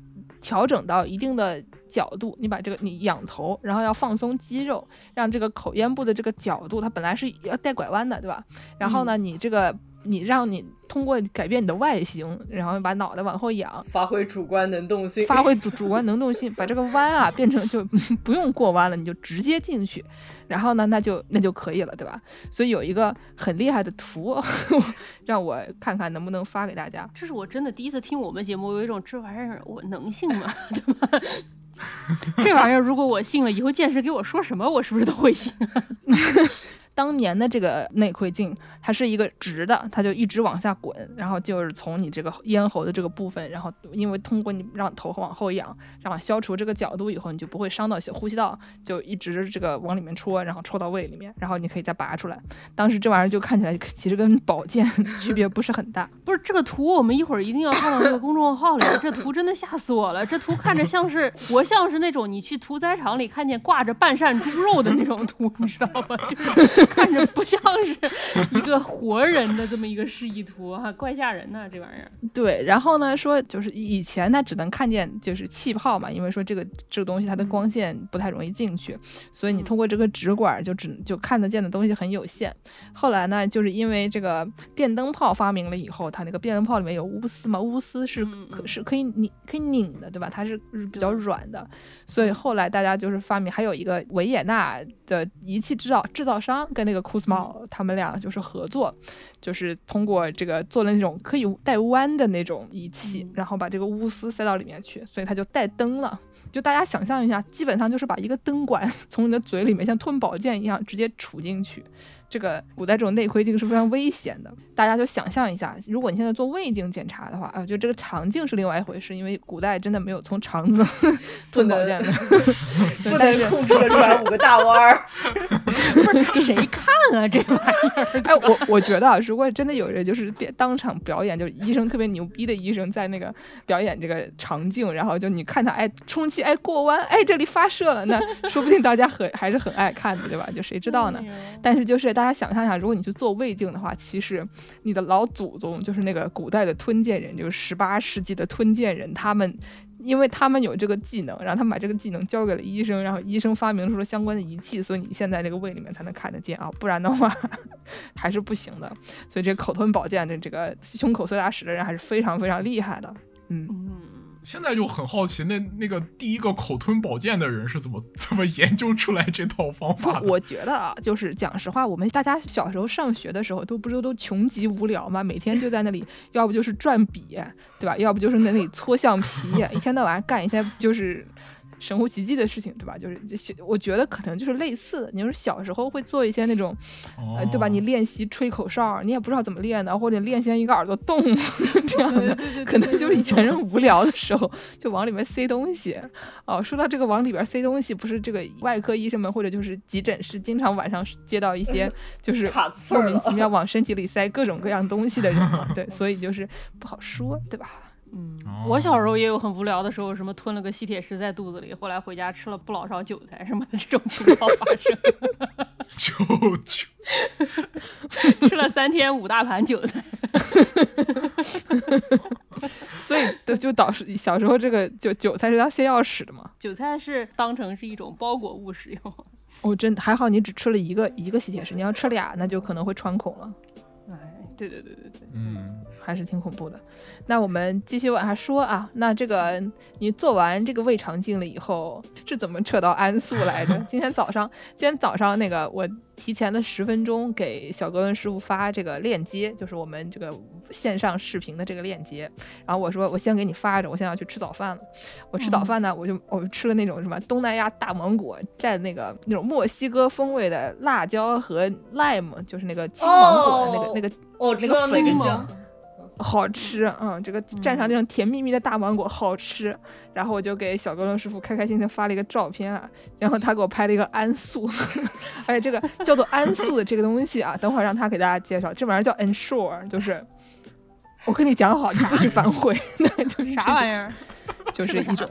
调整到一定的角度，你把这个你仰头，然后要放松肌肉，让这个口咽部的这个角度，它本来是要带拐弯的，对吧？然后呢，你这个你让你通过改变你的外形，然后把脑袋往后仰，发挥主观能动性，发挥主主观能动性，把这个弯啊变成就 不用过弯了，你就直接进去，然后呢，那就那就可以了，对吧？所以有一个很厉害的图，让我看看能不能发给大家。这是我真的第一次听我们节目，有一种这玩意儿我能信吗？对吧？这玩意儿如果我信了，以后见识给我说什么，我是不是都会信？当年的这个内窥镜，它是一个直的，它就一直往下滚，然后就是从你这个咽喉的这个部分，然后因为通过你让头往后仰，然后消除这个角度以后，你就不会伤到呼吸道，就一直这个往里面戳，然后戳到胃里面，然后你可以再拔出来。当时这玩意儿就看起来其实跟宝剑区别不是很大，不是这个图，我们一会儿一定要放到这个公众号里。这图真的吓死我了，这图看着像是活像是那种你去屠宰场里看见挂着半扇猪肉的那种图，你知道吗？就是 看着不像是一个活人的这么一个示意图哈，怪吓人的、这玩意儿。对，然后呢，说就是以前它只能看见就是气泡嘛，因为说这个这个东西它的光线不太容易进去，所以你嗯通过这个直管就只就看得见的东西很有限。后来呢，就是因为这个电灯泡发明了以后，它那个电灯泡里面有钨丝嘛，钨丝是可是可以拧可以拧的，对吧？它是是比较软的，所以后来大家就是发明，还有一个维也纳的仪器制造制造商跟那个库斯嗯茂他们俩就是合作，就是通过这个做了那种可以带弯的那种仪器，嗯然后把这个钨丝塞到里面去，所以它就带灯了。就大家想象一下，基本上就是把一个灯管 从你的嘴里面像吞宝剑一样直接杵进去。这个古代这种内窥镜是非常危险的，大家就想象一下，如果你现在做胃镜检查的话，啊，就这个肠镜是另外一回事，因为古代真的没有从肠子 吞宝剑的，但是能控制着转五个大弯儿。不是谁看啊这玩意儿？哎，我我觉得啊，如果真的有人就是变当场表演，就是医生特别牛逼的医生在那个表演这个肠镜，然后就你看他哎充气哎过弯哎这里发射了，那说不定大家很还是很爱看的，对吧？就谁知道呢？但是就是大大家想象一下，如果你去做胃镜的话，其实你的老祖宗就是那个古代的吞剑人，就是十八世纪的吞剑人，他们因为他们有这个技能，然后他们把这个技能交给了医生，然后医生发明出了相关的仪器，所以你现在这个胃里面才能看得见啊，不然的话 还是不行的。所以这个口吞宝剑的这个胸口碎大石的人还是非常非常厉害的。嗯，现在就很好奇，那那个第一个口吞宝剑的人是怎么 怎么研究出来这套方法的？我觉得啊，就是讲实话，我们大家小时候上学的时候，都不是都穷极无聊嘛，每天就在那里，要不就是转笔，对吧？要不就是那里搓橡皮，一天到晚干一些就是。神乎其技的事情，对吧？就是就是，我觉得可能就是类似的。你说小时候会做一些那种，呃，对吧？你哦练习吹口哨，你也不知道怎么练的，或者练习一个耳朵动 这样的，可能就是以前人无聊的时候就往里面塞东西。哦，说到这个往里边塞东西，不是这个外科医生们或者就是急诊室经常晚上接到一些 就是莫名其妙往身体里塞各种各样东西的人嘛，对，所以就是不好说，对吧？嗯哦，我小时候也有很无聊的时候，什么吞了个吸铁石在肚子里，后来回家吃了不老少韭菜什么的这种情况发生，就 就吃了三天五大盘韭菜。所以就就导致小时候这个韭韭菜是要泻药使的嘛。韭菜是当成是一种包裹物使用。哦，真的还好，你只吃了一个一个吸铁石，你要吃俩，那就可能会穿孔了，哎，对对对对对，嗯，还是挺恐怖的。那我们继续往下说啊，那这个你做完这个胃肠镜了以后，是怎么扯到安素来的？今天早上，今天早上那个我提前了十分钟给小格伦师傅发这个链接，就是我们这个线上视频的这个链接。然后我说我先给你发着，我现在要去吃早饭了。我吃早饭呢，我就我就吃了那种什么东南亚大芒果蘸那个那种墨西哥风味的辣椒和 lime，就是那个青芒果的那个、哦那个哦，知道哪那个个酱？好吃，嗯，这个蘸上那种甜蜜蜜的大芒果好吃。然后我就给小哥伦师傅开开心心发了一个照片啊，然后他给我拍了一个安素，而且这个叫做安素的这个东西啊，等会儿让他给大家介绍，这玩意儿叫 Ensure，就是我跟你讲好，你不许反悔，那就是？啥玩意儿？就是一种，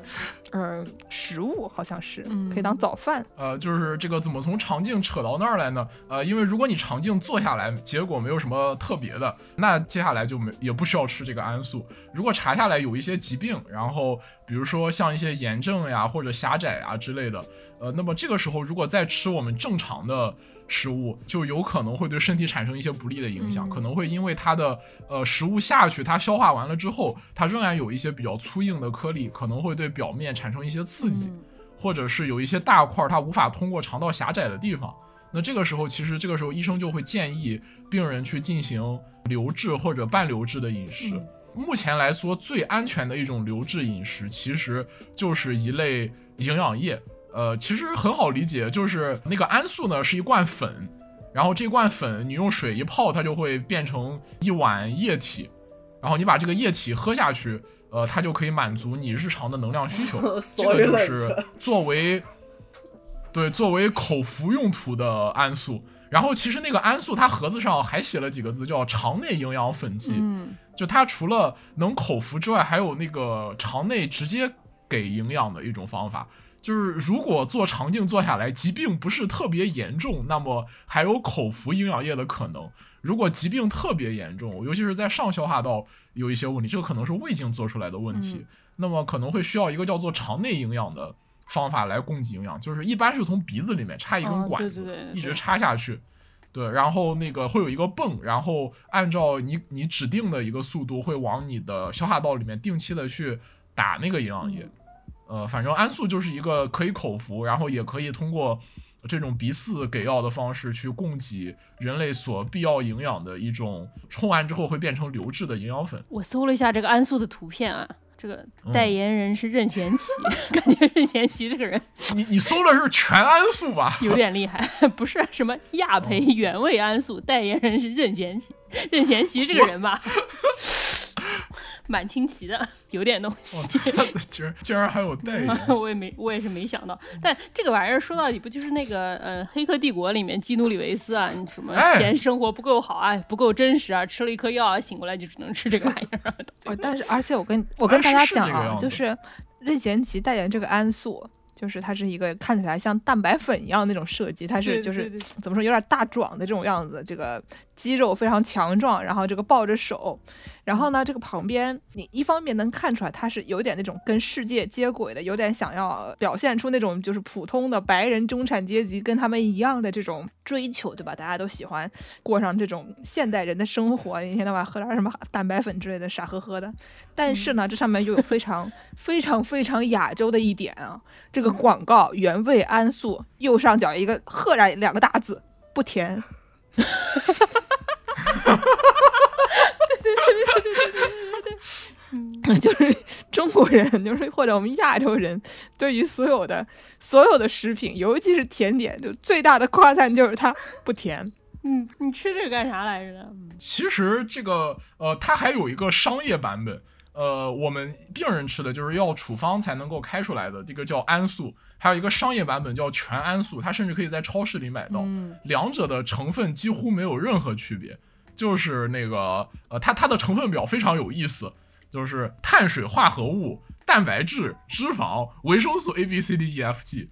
呃，食物好像是嗯可以当早饭。呃，就是这个怎么从肠镜扯到那儿来呢？呃，因为如果你肠镜做下来，结果没有什么特别的，那接下来就没也不需要吃这个安素。如果查下来有一些疾病，然后比如说像一些炎症呀或者狭窄啊之类的，呃，那么这个时候如果再吃我们正常的食物，就有可能会对身体产生一些不利的影响，嗯可能会因为它的呃食物下去，它消化完了之后，它仍然有一些比较粗硬的颗粒，可能会对表面产生一些刺激。嗯或者是有一些大块儿它无法通过肠道狭窄的地方，那这个时候其实这个时候医生就会建议病人去进行流质或者半流质的饮食。嗯目前来说最安全的一种流质饮食其实就是一类营养液，呃，其实很好理解，就是那个安素呢是一罐粉，然后这罐粉你用水一泡，它就会变成一碗液体，然后你把这个液体喝下去，呃，它就可以满足你日常的能量需求。这个就是作为对作为口服用途的安素。然后其实那个安素它盒子上还写了几个字，叫肠内营养粉剂。嗯就它除了能口服之外，还有那个肠内直接给营养的一种方法。就是如果做肠镜做下来，疾病不是特别严重，那么还有口服营养液的可能。如果疾病特别严重，尤其是在上消化道有一些问题，这个可能是胃镜做出来的问题，嗯那么可能会需要一个叫做肠内营养的方法来供给营养，就是一般是从鼻子里面插一根哦管子，对对对对一直插下去。对，然后那个会有一个泵，然后按照你你指定的一个速度，会往你的消化道里面定期的去打那个营养液。呃，反正安素就是一个可以口服，然后也可以通过这种鼻饲给药的方式去供给人类所必要营养的一种，冲完之后会变成流质的营养粉。我搜了一下这个安素的图片啊，这个嗯代言人是任贤齐，感觉任贤齐这个人你你搜的是全安素吧？有点厉害，不是什么亚培哦原味安素，代言人是任贤齐。任贤齐这个人吧，蛮清奇的，有点东西。天哪，竟然竟然还有代言！我也没，我也是没想到。但这个玩意儿说到底不就是那个呃《黑客帝国》里面基努里维斯啊，你什么哎嫌生活不够好啊，不够真实啊，吃了一颗药啊，醒过来就只能吃这个玩意儿 但是而且我跟我跟大家讲啊，就是任贤齐代言这个安素，就是它是一个看起来像蛋白粉一样那种设计，它是就是对对怎么说有点大壮的这种样子，这个肌肉非常强壮，然后这个抱着手，然后呢这个旁边你一方面能看出来它是有点那种跟世界接轨的，有点想要表现出那种就是普通的白人中产阶级跟他们一样的这种追求，对吧？大家都喜欢过上这种现代人的生活，一天到晚喝点什么蛋白粉之类的，傻呵呵的。但是呢，这上面又有非常非常非常亚洲的一点啊，这个广告原味安素右上角一个赫然两个大字不甜。就是中国人，就是或者我们亚洲人，对于所有的所有的食品，尤其是甜点，就最大的夸赞就是它不甜。嗯，你吃这个干啥来着？其实这个呃，它还有一个商业版本，呃，我们病人吃的就是要处方才能够开出来的，这个叫安素，还有一个商业版本叫全安素，它甚至可以在超市里买到，嗯。两者的成分几乎没有任何区别，就是那个呃，它它的成分表非常有意思。就是碳水化合物、蛋白质、脂肪、维生素 A、B、C、D、E、F、G，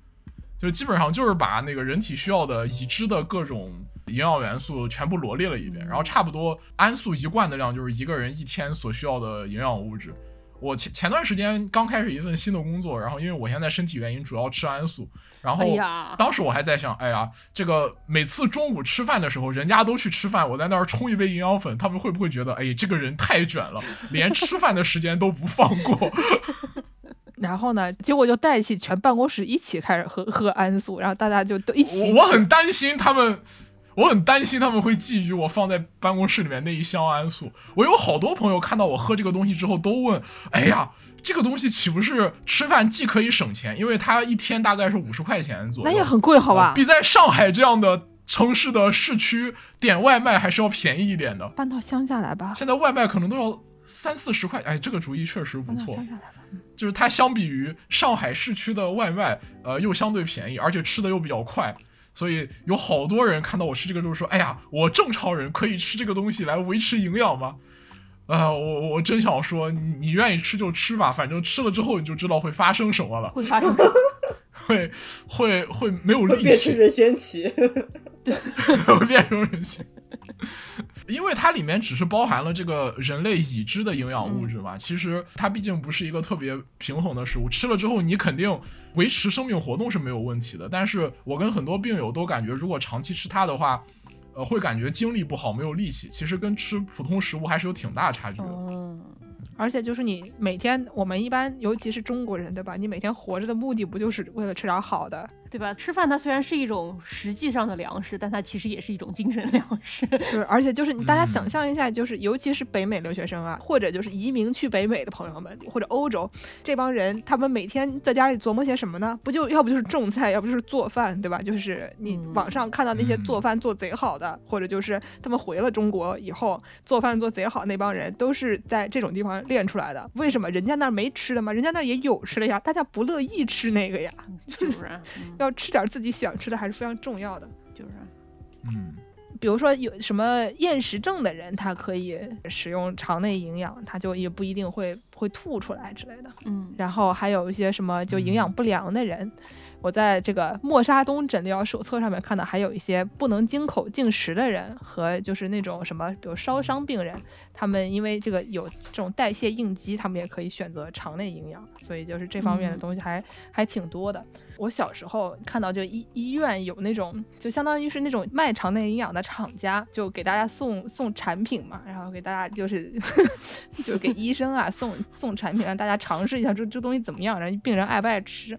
就基本上就是把那个人体需要的已知的各种营养元素全部罗列了一遍，然后差不多氨素一罐的量就是一个人一天所需要的营养物质。我前前段时间刚开始一份新的工作，然后因为我现在身体原因主要吃安素，然后当时我还在想，哎呀，这个每次中午吃饭的时候，人家都去吃饭，我在那儿冲一杯营养粉，他们会不会觉得，哎，这个人太卷了，连吃饭的时间都不放过？然后呢，结果就带起全办公室一起开始喝喝安素，然后大家就都一起我我很担心他们，我很担心他们会觊觎我放在办公室里面那一箱安素。我有好多朋友看到我喝这个东西之后都问：“哎呀，这个东西岂不是吃饭既可以省钱，因为它一天大概是五十块钱左右，那也很贵，好吧呃？比在上海这样的城市的市区点外卖还是要便宜一点的。搬到乡下来吧，现在外卖可能都要三四十块，哎，这个主意确实不搬到错。乡下来吧。就是它相比于上海市区的外卖，呃，又相对便宜，而且吃的又比较快，所以有好多人看到我吃这个就说：“哎呀，我正常人可以吃这个东西来维持营养吗？”啊、我我真想说，你你愿意吃就吃吧，反正吃了之后你就知道会发生什么了，会发生 会会会没有力气，变成任贤齐。会变成人形。因为它里面只是包含了这个人类已知的营养物质嘛，其实它毕竟不是一个特别平衡的食物，吃了之后你肯定维持生命活动是没有问题的。但是我跟很多病友都感觉，如果长期吃它的话，呃，会感觉精力不好，没有力气。其实跟吃普通食物还是有挺大差距的。哦，而且就是你每天，我们一般尤其是中国人，对吧？你每天活着的目的不就是为了吃点好的？对吧？吃饭它虽然是一种实际上的粮食，但它其实也是一种精神粮食。对，而且就是你大家想嗯象一下，就是尤其是北美留学生啊，或者就是移民去北美的朋友们，或者欧洲这帮人，他们每天在家里琢磨些什么呢？不就要不就是种菜，要不就是做饭，对吧？就是你嗯网上看到那些嗯做饭做贼好的，或者就是他们回了中国以后做饭做贼好那帮人，都是在这种地方练出来的。为什么人家那儿没吃的吗？人家那儿也有吃的呀，大家不乐意吃那个呀。就是啊，嗯要吃点自己想吃的还是非常重要的。就是啊嗯，比如说有什么厌食症的人，他可以使用肠内营养，他就也不一定会会吐出来之类的。嗯，然后还有一些什么就营养不良的人，我在这个莫沙东诊疗手册上面看到，还有一些不能经口进食的人和就是那种什么，比如烧伤病人，他们因为这个有这种代谢应激，他们也可以选择肠内营养，所以就是这方面的嗯东西还、还挺多的。我小时候看到就医医院有那种，就相当于是那种卖肠内营养的厂家，就给大家送送产品嘛，然后给大家就是 就给医生啊送送产品，让大家尝试一下这这东西怎么样，然后病人爱不爱吃。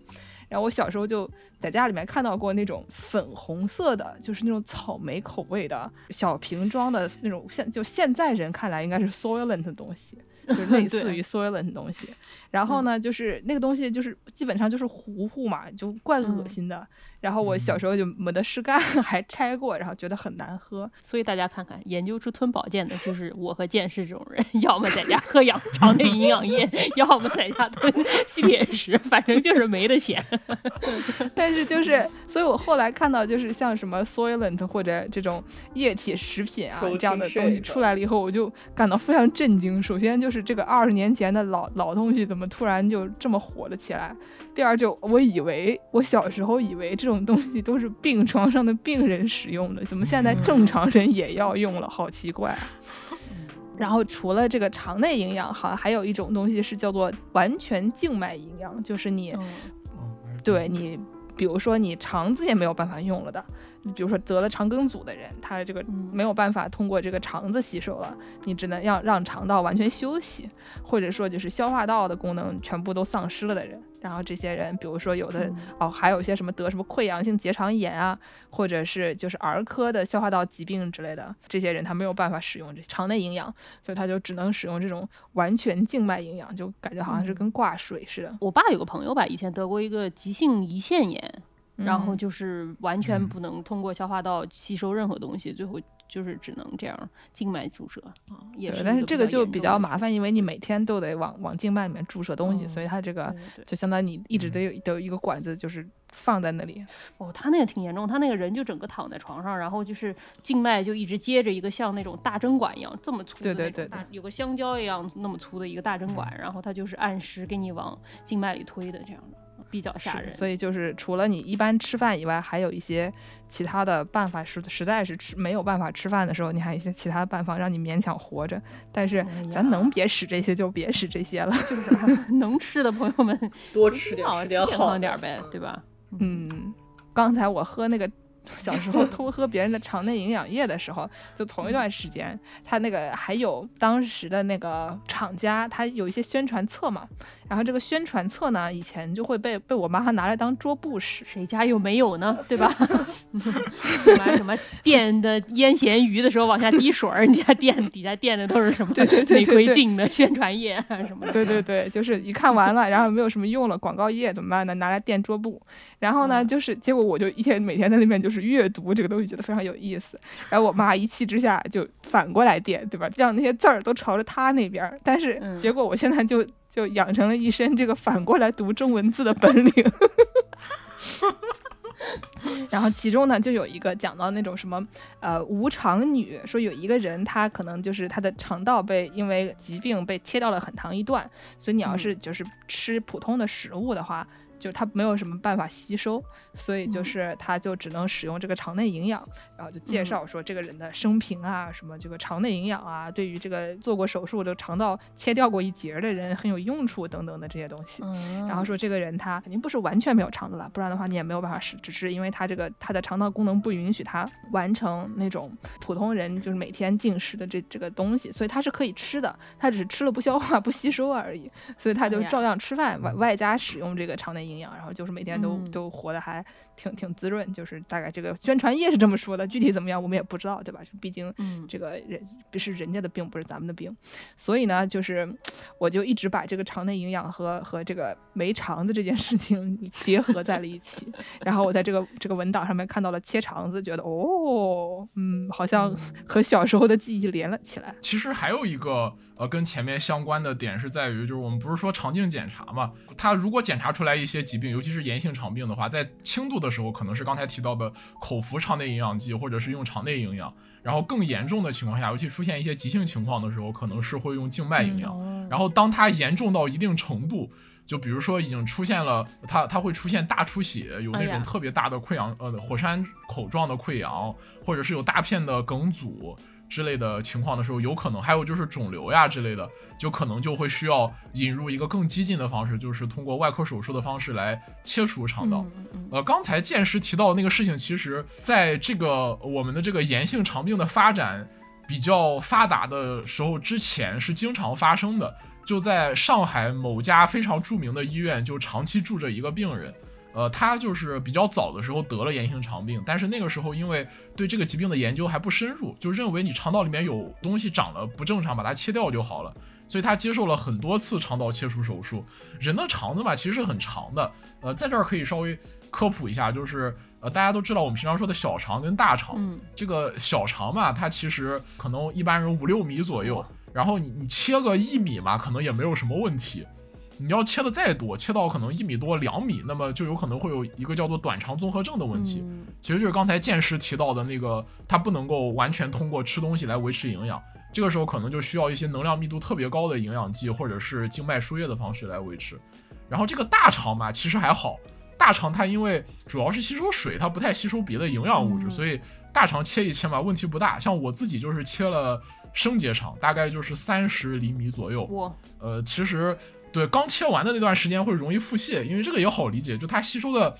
然后我小时候就在家里面看到过那种粉红色的，就是那种草莓口味的小瓶装的那种，现就现在人看来应该是 Soylent 的东西，就是 类似于 Soylent 的东西。然后呢，就是那个东西就是基本上就是糊糊嘛，就怪恶嗯心的。然后我小时候就没得事干，还拆过，然后觉得很难喝。所以大家看看，研究出吞宝剑的就是我和剑士这种人，要么在家喝养肠内营养液，要么在家吞吸铁石，反正就是没得钱。但是就是，所以我后来看到就是像什么 Soylent 或者这种液体食品啊这样的东西出来了以后，我就感到非常震惊。首先就是这个二十年前的老老东西怎么突然就这么火了起来？第二就我以为我小时候以为这种东西都是病床上的病人使用的，怎么现在正常人也要用了？好奇怪啊！然后除了这个肠内营养，好像还有一种东西是叫做完全静脉营养，就是你嗯对你，比如说你肠子也没有办法用了的，比如说得了肠梗阻的人，他这个嗯。没有办法通过这个肠子吸收了，你只能要让肠道完全休息，或者说就是消化道的功能全部都丧失了的人，然后这些人，比如说有的、嗯哦，还有一些什么得什么溃疡性结肠炎啊，或者是就是儿科的消化道疾病之类的，这些人他没有办法使用这肠内营养，所以他就只能使用这种完全静脉营养，就感觉好像是嗯。跟挂水似的。我爸有个朋友吧，以前得过一个急性胰腺炎，然后嗯就是完全嗯不能通过消化道吸收任何东西，最后就是只能这样静脉注射啊，是。但是这个就比较麻烦，因为你每天都得往往静脉里面注射东西，嗯所以它这个就相当于你一直得有得有一个管子，就是放在那里。哦，他那个挺严重，他那个人就整个躺在床上，然后就是静脉就一直接着一个像那种大针管一样这么粗的那种对对对大有个香蕉一样那么粗的一个大针管，然后他就是按时给你往静脉里推的这样的，比较吓人。所以就是除了你一般吃饭以外，还有一些其他的办法，实实在是吃没有办法吃饭的时候，你还有一些其他的办法让你勉强活着。但是哎咱能别使这些就别使这些了。就是啊 能吃的朋友们多吃点，好吃点健康点儿呗，对吧？嗯，刚才我喝那个 小时候偷喝别人的肠内营养液的时候，就同一段时间，他那个还有当时的那个厂家，他有一些宣传册嘛，然后这个宣传册呢，以前就会被被我妈拿来当桌布使。谁家又没有呢？对吧？买什么垫的腌咸鱼的时候往下滴水儿，人家垫底下垫的都是什么 对对对玫对对瑰镜的宣传页啊什么的。对对对，就是一看完了，然后没有什么用了，广告页怎么办呢？拿来垫桌布。然后呢，嗯就是结果我就一天每天在那边就是阅读这个东西，觉得非常有意思。然后我妈一气之下就反过来点，对吧？让那些字儿都朝着她那边儿。但是嗯结果我现在就就养成了一身这个反过来读中文字的本领。然后其中呢，就有一个讲到那种什么呃无肠女，说有一个人他可能就是他的肠道被因为疾病被切掉了很长一段，所以你要是就是吃普通的食物的话。就他没有什么办法吸收，所以就嗯。是他就只能使用这个肠内营养，然后就介绍说这个人的生平啊，什么这个肠内营养啊，对于这个做过手术的肠道切掉过一截的人很有用处等等的这些东西。嗯然后说这个人他肯定不是完全没有肠子了，不然的话你也没有办法使，只是因为他这个他的肠道功能不允许他完成那种普通人就是每天进食的这这个东西，所以他是可以吃的，他只是吃了不消化不吸收而已，所以他就照样吃饭，外外加使用这个肠内营养，然后就是每天都、嗯。都活得还挺挺滋润，就是大概这个宣传页是这么说的，具体怎么样我们也不知道，对吧？毕竟嗯这个人不是人家的病，不是咱们的病，所以呢，就是 我就一直把这个肠内营养和和这个没肠子这件事情 结合在了一起。然后我在这个这个文档上面看到了切肠子，觉得哦，嗯，好像 和小时候的记忆连了起来。其实还有一个呃跟前面相关的点是在于，就是我们不是说肠镜检查嘛，它如果检查出来一些疾病，尤其是炎性肠病的话，在轻度的时候可能是刚才提到的口服肠内营养剂，或者是用肠内营养。然后更严重的情况下，尤其出现一些急性情况的时候，可能是会用静脉营养。哦然后当它严重到一定程度，就比如说已经出现了，它它会出现大出血，有那种特别大的溃疡，呃，火山口状的溃疡，或者是有大片的梗阻之类的情况的时候，有可能还有就是肿瘤呀之类的，就可能就会需要引入一个更激进的方式，就是通过外科手术的方式来切除肠道。呃，刚才剑师提到的那个事情，其实在这个我们的这个炎性肠病的发展比较发达的时候之前是经常发生的。就在上海某家非常著名的医院，就长期住着一个病人，呃，他就是比较早的时候得了炎性肠病，但是那个时候因为对这个疾病的研究还不深入，就认为你肠道里面有东西长了不正常，把它切掉就好了。所以他接受了很多次肠道切除手术。人的肠子嘛，其实是很长的。呃，在这儿可以稍微科普一下，就是呃，大家都知道我们平常说的小肠跟大肠，嗯这个小肠嘛，它其实可能一般人五六米左右，然后你你切个一米嘛，可能也没有什么问题。你要切的再多，切到可能一米多、两米，那么就有可能会有一个叫做短肠综合症的问题。嗯其实就是刚才剑师提到的那个，它不能够完全通过吃东西来维持营养，这个时候可能就需要一些能量密度特别高的营养剂，或者是静脉输液的方式来维持。然后这个大肠嘛，其实还好，大肠它因为主要是吸收水，它不太吸收别的营养物质，嗯所以大肠切一切嘛，问题不大。像我自己就是切了升结肠，大概就是三十厘米左右，我呃，其实对刚切完的那段时间会容易腹泻，因为这个也好理解，就它吸收的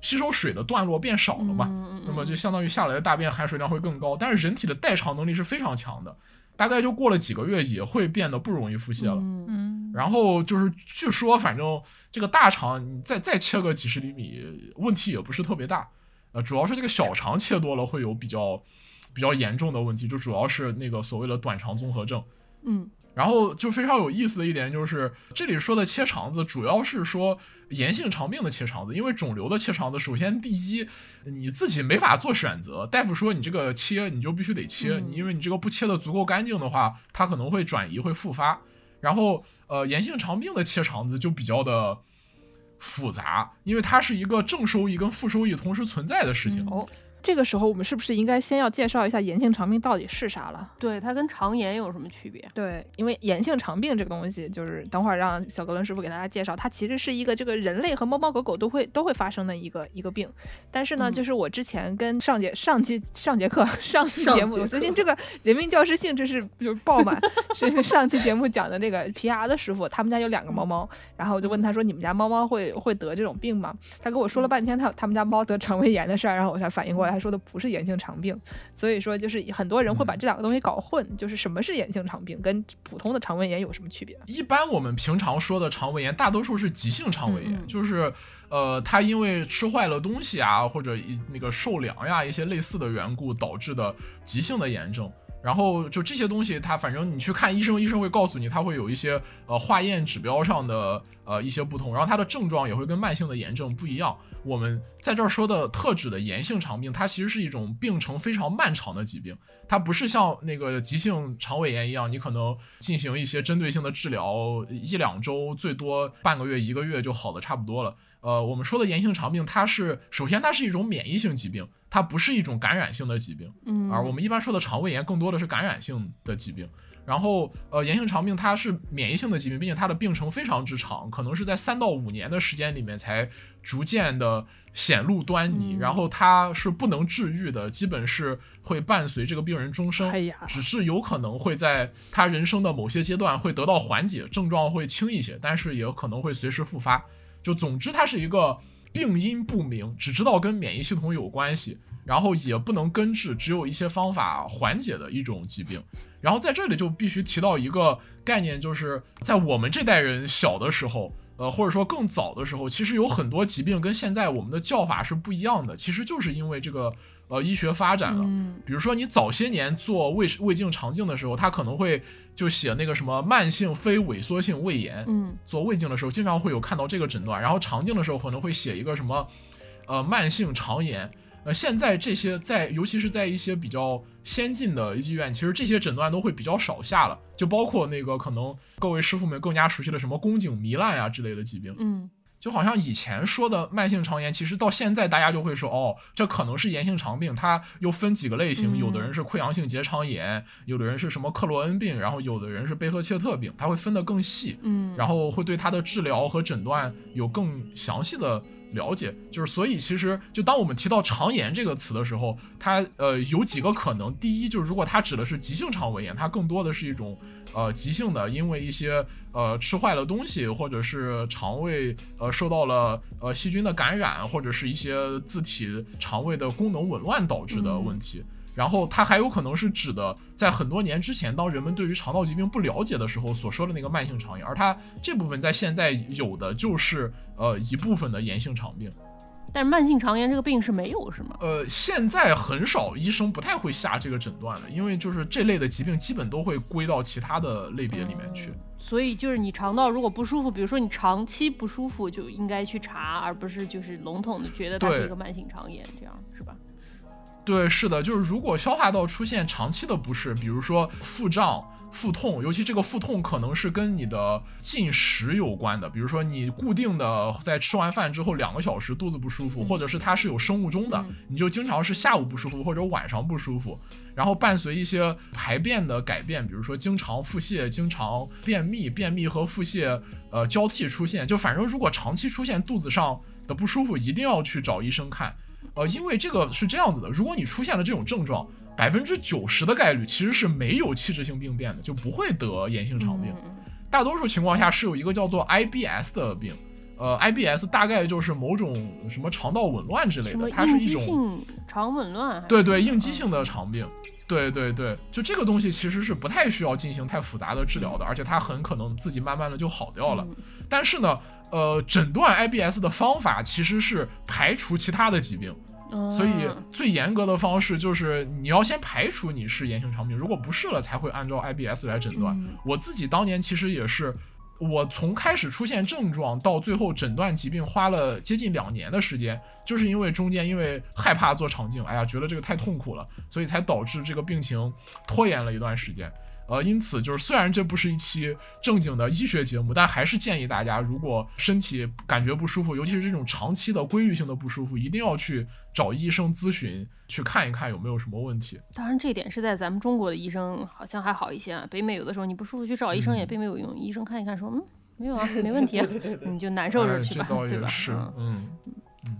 吸收水的段落变少了嘛，嗯那么就相当于下来的大便含水量会更高。但是人体的代偿能力是非常强的，大概就过了几个月也会变得不容易腹泻了。然后就是据说，反正这个大肠你再再切个几十厘米，问题也不是特别大。呃，主要是这个小肠切多了会有比较比较严重的问题，就主要是那个所谓的短肠综合症。嗯然后就非常有意思的一点就是，这里说的切肠子主要是说炎性肠病的切肠子，因为肿瘤的切肠子，首先第一你自己没法做选择，大夫说你这个切你就必须得切，因为你这个不切的足够干净的话，它可能会转移会复发。然后呃，炎性肠病的切肠子就比较的复杂，因为它是一个正收益跟负收益同时存在的事情。哦，这个时候我们是不是应该先要介绍一下炎性肠病到底是啥了？对，它跟肠炎有什么区别？对，因为炎性肠病这个东西，就是等会儿让小格伦师傅给大家介绍，它其实是一个这个人类和猫猫狗狗都会都会发生的一个一个病。但是呢，嗯就是我之前跟上节上期上节课上期节目，我最近这个人民教师性质是就是爆满，是上期节目讲的那个皮牙的师傅，他们家有两个猫猫，然后我就问他说：“你们家猫猫会会得这种病吗？”他跟我说了半天他他们家猫得肠胃炎的事儿，然后我才反应过来，他说的不是炎性肠病。所以说，就是很多人会把嗯这两个东西搞混，就是什么是炎性肠病，跟普通的肠胃炎有什么区别？一般我们平常说的肠胃炎，大多数是急性肠胃炎，就是呃，他因为吃坏了东西啊，或者一那个受凉呀一些类似的缘故导致的急性的炎症。然后就这些东西，它反正你去看医生，医生会告诉你，它会有一些呃化验指标上的呃一些不同，然后它的症状也会跟慢性的炎症不一样。我们在这儿说的特指的炎性肠病，它其实是一种病程非常漫长的疾病，它不是像那个急性肠胃炎一样，你可能进行一些针对性的治疗，一两周最多半个月一个月就好的差不多了。呃，我们说的炎性肠病，它是首先它是一种免疫性疾病，它不是一种感染性的疾病。嗯，而我们一般说的肠胃炎更多的是感染性的疾病。然后，呃，炎性肠病它是免疫性的疾病，并且它的病程非常之长，可能是在三到五年的时间里面才逐渐的显露端倪。嗯然后它是不能治愈的，基本是会伴随这个病人终生。哎只是有可能会在他人生的某些阶段会得到缓解，症状会轻一些，但是也可能会随时复发。就总之，它是一个病因不明，只知道跟免疫系统有关系，然后也不能根治，只有一些方法缓解的一种疾病。然后在这里就必须提到一个概念，就是在我们这代人小的时候，呃，或者说更早的时候，其实有很多疾病跟现在我们的叫法是不一样的，其实就是因为这个呃医学发展了。嗯比如说你早些年做胃胃镜肠镜的时候，他可能会就写那个什么慢性非萎缩性胃炎，嗯做胃镜的时候经常会有看到这个诊断，然后肠镜的时候可能会写一个什么，呃，慢性肠炎。呃，现在这些在，尤其是在一些比较先进的医院，其实这些诊断都会比较少下了，就包括那个可能各位师傅们更加熟悉的什么宫颈糜烂啊之类的疾病。嗯。就好像以前说的慢性肠炎，其实到现在大家就会说，哦，这可能是炎性肠病，它又分几个类型，嗯有的人是溃疡性结肠炎，有的人是什么克罗恩病，然后有的人是贝赫切特病，它会分得更细，嗯，然后会对它的治疗和诊断有更详细的了解。就是所以其实就当我们提到肠炎这个词的时候，它呃有几个可能，第一就是如果它指的是急性肠胃炎，它更多的是一种呃急性的，因为一些呃吃坏了东西，或者是肠胃呃受到了呃细菌的感染，或者是一些自体肠胃的功能紊乱导致的问题。然后它还有可能是指的，在很多年之前，当人们对于肠道疾病不了解的时候所说的那个慢性肠炎，而它这部分在现在有的就是呃一部分的炎性肠病。但是慢性肠炎这个病是没有是吗？呃，现在很少医生不太会下这个诊断了，因为就是这类的疾病基本都会归到其他的类别里面去。所以就是你肠道如果不舒服，比如说你长期不舒服，就应该去查，而不是就是笼统的觉得它是一个慢性肠炎，这样是吧？对，是的，就是如果消化道出现长期的不适，比如说腹胀、腹痛，尤其这个腹痛可能是跟你的进食有关的，比如说你固定的在吃完饭之后两个小时肚子不舒服，或者是它是有生物钟的嗯，你就经常是下午不舒服或者晚上不舒服，然后伴随一些排便的改变，比如说经常腹泻、经常便秘、便秘和腹泻呃交替出现，就反正如果长期出现肚子上的不舒服，一定要去找医生看。呃，因为这个是这样子的，如果你出现了这种症状，百分之九十的概率其实是没有器质性病变的，就不会得炎性肠病。嗯大多数情况下是有一个叫做 IBS 的病，呃，IBS 大概就是某种什么肠道紊乱之类的，它是一种性肠紊乱？对对应激性的肠病。对对对，就这个东西其实是不太需要进行太复杂的治疗的，而且它很可能自己慢慢的就好掉了。嗯但是呢，呃，诊断 IBS 的方法其实是排除其他的疾病，所以嗯最严格的方式就是你要先排除你是炎性肠病，如果不是了，才会按照 IBS 来诊断。嗯我自己当年其实也是，我从开始出现症状到最后诊断疾病花了接近两年的时间，就是因为中间因为害怕做肠镜，哎呀，觉得这个太痛苦了，所以才导致这个病情拖延了一段时间。呃，因此就是虽然这不是一期正经的医学节目，但还是建议大家，如果身体感觉不舒服，尤其是这种长期的规律性的不舒服，一定要去找医生咨询，去看一看有没有什么问题。当然，这点是在咱们中国的医生好像还好一些啊。北美有的时候你不舒服去找医生也嗯并没有用，医生看一看说嗯没有啊，没问题啊，对对对对你就难受着去吧，对吧？倒也是，嗯嗯，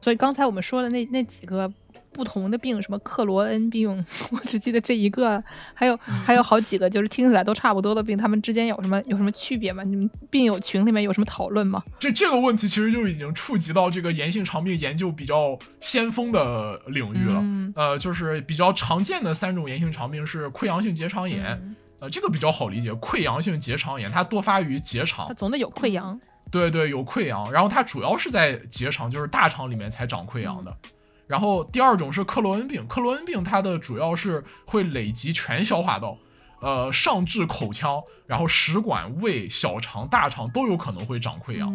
所以刚才我们说的那那几个不同的病，什么克罗恩病，我只记得这一个，还有还有好几个，就是听起来都差不多的病，他们之间有什么有什么区别吗？你们病友群里面有什么讨论吗？这这个问题其实就已经触及到这个炎性肠病研究比较先锋的领域了。嗯呃，就是比较常见的三种炎性肠病是溃疡性结肠炎，嗯呃，这个比较好理解。溃疡性结肠炎它多发于结肠它，总得有溃疡。对对，有溃疡，然后它主要是在结肠，就是大肠里面才长溃疡的。然后第二种是克罗恩病，克罗恩病它的主要是会累及全消化道，呃，上至口腔，然后食管、胃、小肠、大肠都有可能会长溃疡。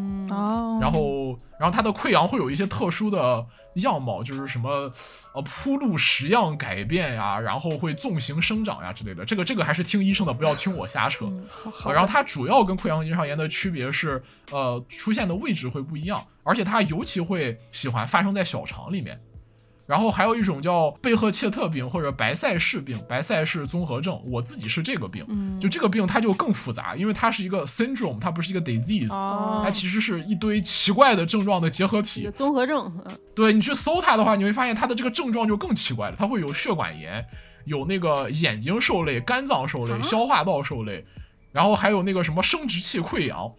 然后，然后它的溃疡会有一些特殊的样貌，就是什么呃铺路石样改变呀，然后会纵形生长呀之类的。这个这个还是听医生的，不要听我瞎扯。嗯，好好呃，然后它主要跟溃疡性结肠炎的区别是，呃，出现的位置会不一样，而且它尤其会喜欢发生在小肠里面。然后还有一种叫贝赫切特病或者白塞氏病、白塞氏综合症，我自己是这个病。嗯就这个病它就更复杂，因为它是一个 syndrome，它不是一个 disease，、哦它其实是一堆奇怪的症状的结合体。综合症，嗯对你去搜它的话，你会发现它的这个症状就更奇怪了，它会有血管炎，有那个眼睛受累、肝脏受累、啊消化道受累，然后还有那个什么生殖器溃疡。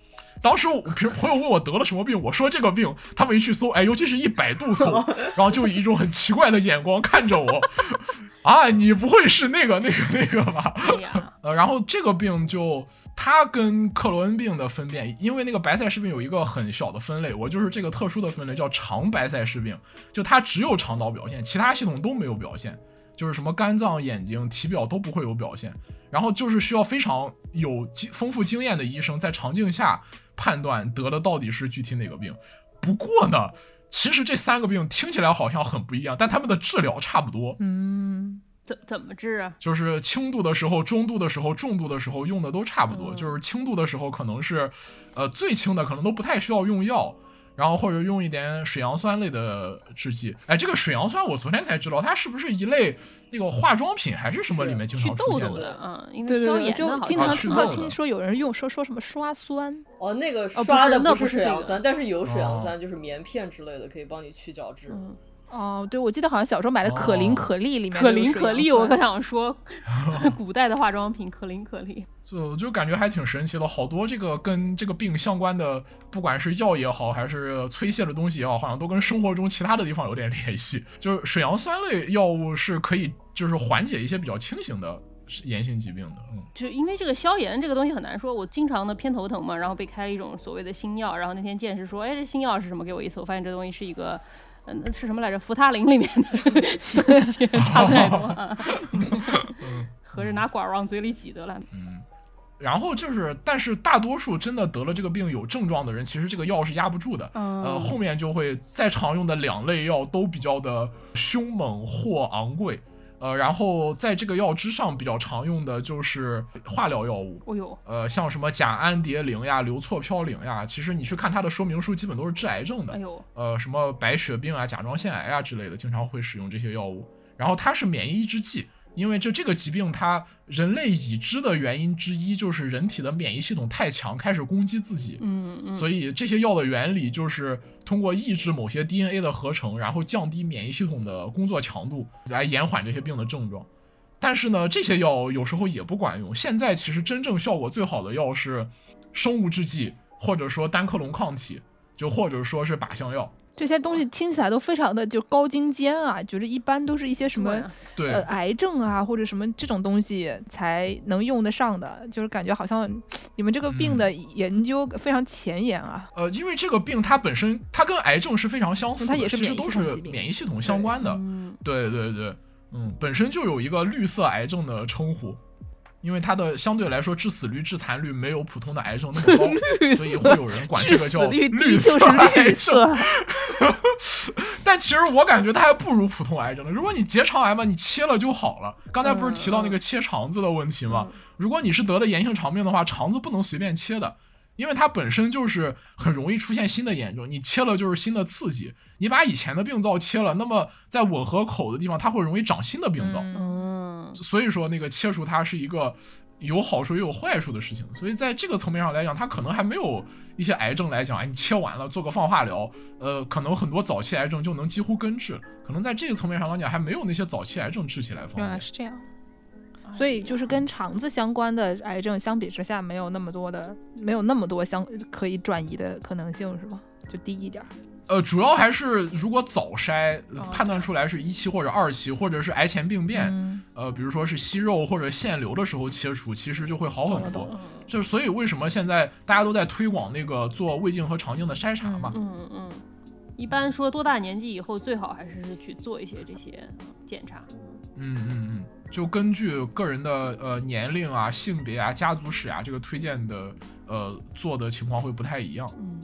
当时我朋朋友问我得了什么病，我说这个病，他们一去搜，哎，尤其是一百度搜，然后就以一种很奇怪的眼光看着我，啊，你不会是那个那个那个吧？呃，然后这个病就它跟克罗恩病的分辨，因为那个白塞氏病有一个很小的分类，我就是这个特殊的分类叫肠白塞氏病，就它只有肠道表现，其他系统都没有表现，就是什么肝脏、眼睛、体表都不会有表现。然后就是需要非常有经丰富经验的医生在肠镜下判断得的到底是具体哪个病。不过呢，其实这三个病听起来好像很不一样，但他们的治疗差不多。嗯，怎怎么治啊？就是轻度的时候、中度的时候、重度的时候用的都差不多。嗯就是轻度的时候可能是，呃，最轻的可能都不太需要用药，然后或者用一点水杨酸类的制剂。哎，这个水杨酸我昨天才知道，它是不是一类那个化妆品还是什么里面经祛常出现的？痘痘的，嗯，因对对对，为消炎就经常听到听说有人用说说什么刷酸，哦，那个刷的不是是这个水杨酸，但是有水杨哦酸，就是棉片之类的，可以帮你去角质。嗯，哦，对，我记得好像小时候买的可伶哦可俐里面可伶可俐，我可想说，古代的化妆品可伶可俐，就就感觉还挺神奇的，好多这个跟这个病相关的，不管是药也好，还是催泻的东西也好，好像都跟生活中其他的地方有点联系。就是水杨酸类药物是可以就是缓解一些比较轻型的炎性疾病的，嗯。就因为这个消炎这个东西很难说，我经常的偏头疼嘛，然后被开了一种所谓的新药，然后那天见识说，哎，这新药是什么？给我一次，我，发现这东西是一个。嗯，那是什么来着？福他林里面的东西，差不太多啊。合着拿管儿往嘴里挤得了。嗯然后就是，但是大多数真的得了这个病有症状的人，其实这个药是压不住的。嗯呃，后面就会再常用的两类药都比较的凶猛或昂贵。呃，然后在这个药之上比较常用的就是化疗药物，哦呦，呃，像什么甲氨蝶呤呀、硫唑嘌呤呀，其实你去看它的说明书，基本都是治癌症的。哎呦，呃，什么白血病啊、甲状腺癌啊之类的，经常会使用这些药物。然后它是免疫抑制剂，因为就这个疾病它人类已知的原因之一就是人体的免疫系统太强，开始攻击自己。嗯嗯，所以这些药的原理就是通过抑制某些 DNA 的合成，然后降低免疫系统的工作强度，来延缓这些病的症状。但是呢，这些药有时候也不管用。现在其实真正效果最好的药是生物制剂，或者说单克隆抗体，就或者说是靶向药。这些东西听起来都非常的就高精尖啊，觉得一般都是一些什么对癌症啊或者什么这种东西才能用得上的，就是感觉好像你们这个病的研究非常前沿啊。呃，因为这个病它本身它跟癌症是非常相似的，它也是都是免疫系统相关的。嗯，对对对，嗯，本身就有一个绿色癌症的称呼，因为它的相对来说致死率、致残率没有普通的癌症那么高，所以会有人管这个叫绿色癌症。但其实我感觉它还不如普通癌症呢。如果你结肠癌嘛，你切了就好了。刚才不是提到那个切肠子的问题吗？如果你是得了炎性肠病的话，肠子不能随便切的。因为它本身就是很容易出现新的炎症，你切了就是新的刺激。你把以前的病灶切了，那么在吻合口的地方，它会容易长新的病灶。嗯嗯，所以说，那个切除它是一个有好处也有坏处的事情。所以在这个层面上来讲，它可能还没有一些癌症来讲，哎，你切完了做个放化疗，呃，可能很多早期癌症就能几乎根治。可能在这个层面上来讲，还没有那些早期癌症治起来方原来便。是这样。所以就是跟肠子相关的癌症相比之下，没有那么多的，没有那么多相可以转移的可能性，是吧？就低一点儿。呃，主要还是如果早筛、判断出来是一期或者二期，或者是癌前病变，嗯，呃，比如说是息肉或者腺瘤的时候切除，其实就会好很多。就是所以为什么现在大家都在推广那个做胃镜和肠镜的筛查嘛？嗯嗯，一般说多大年纪以后最好还是去做一些这些检查。嗯嗯嗯，就根据个人的呃年龄啊、性别啊、家族史啊，这个推荐的呃做的情况会不太一样。嗯，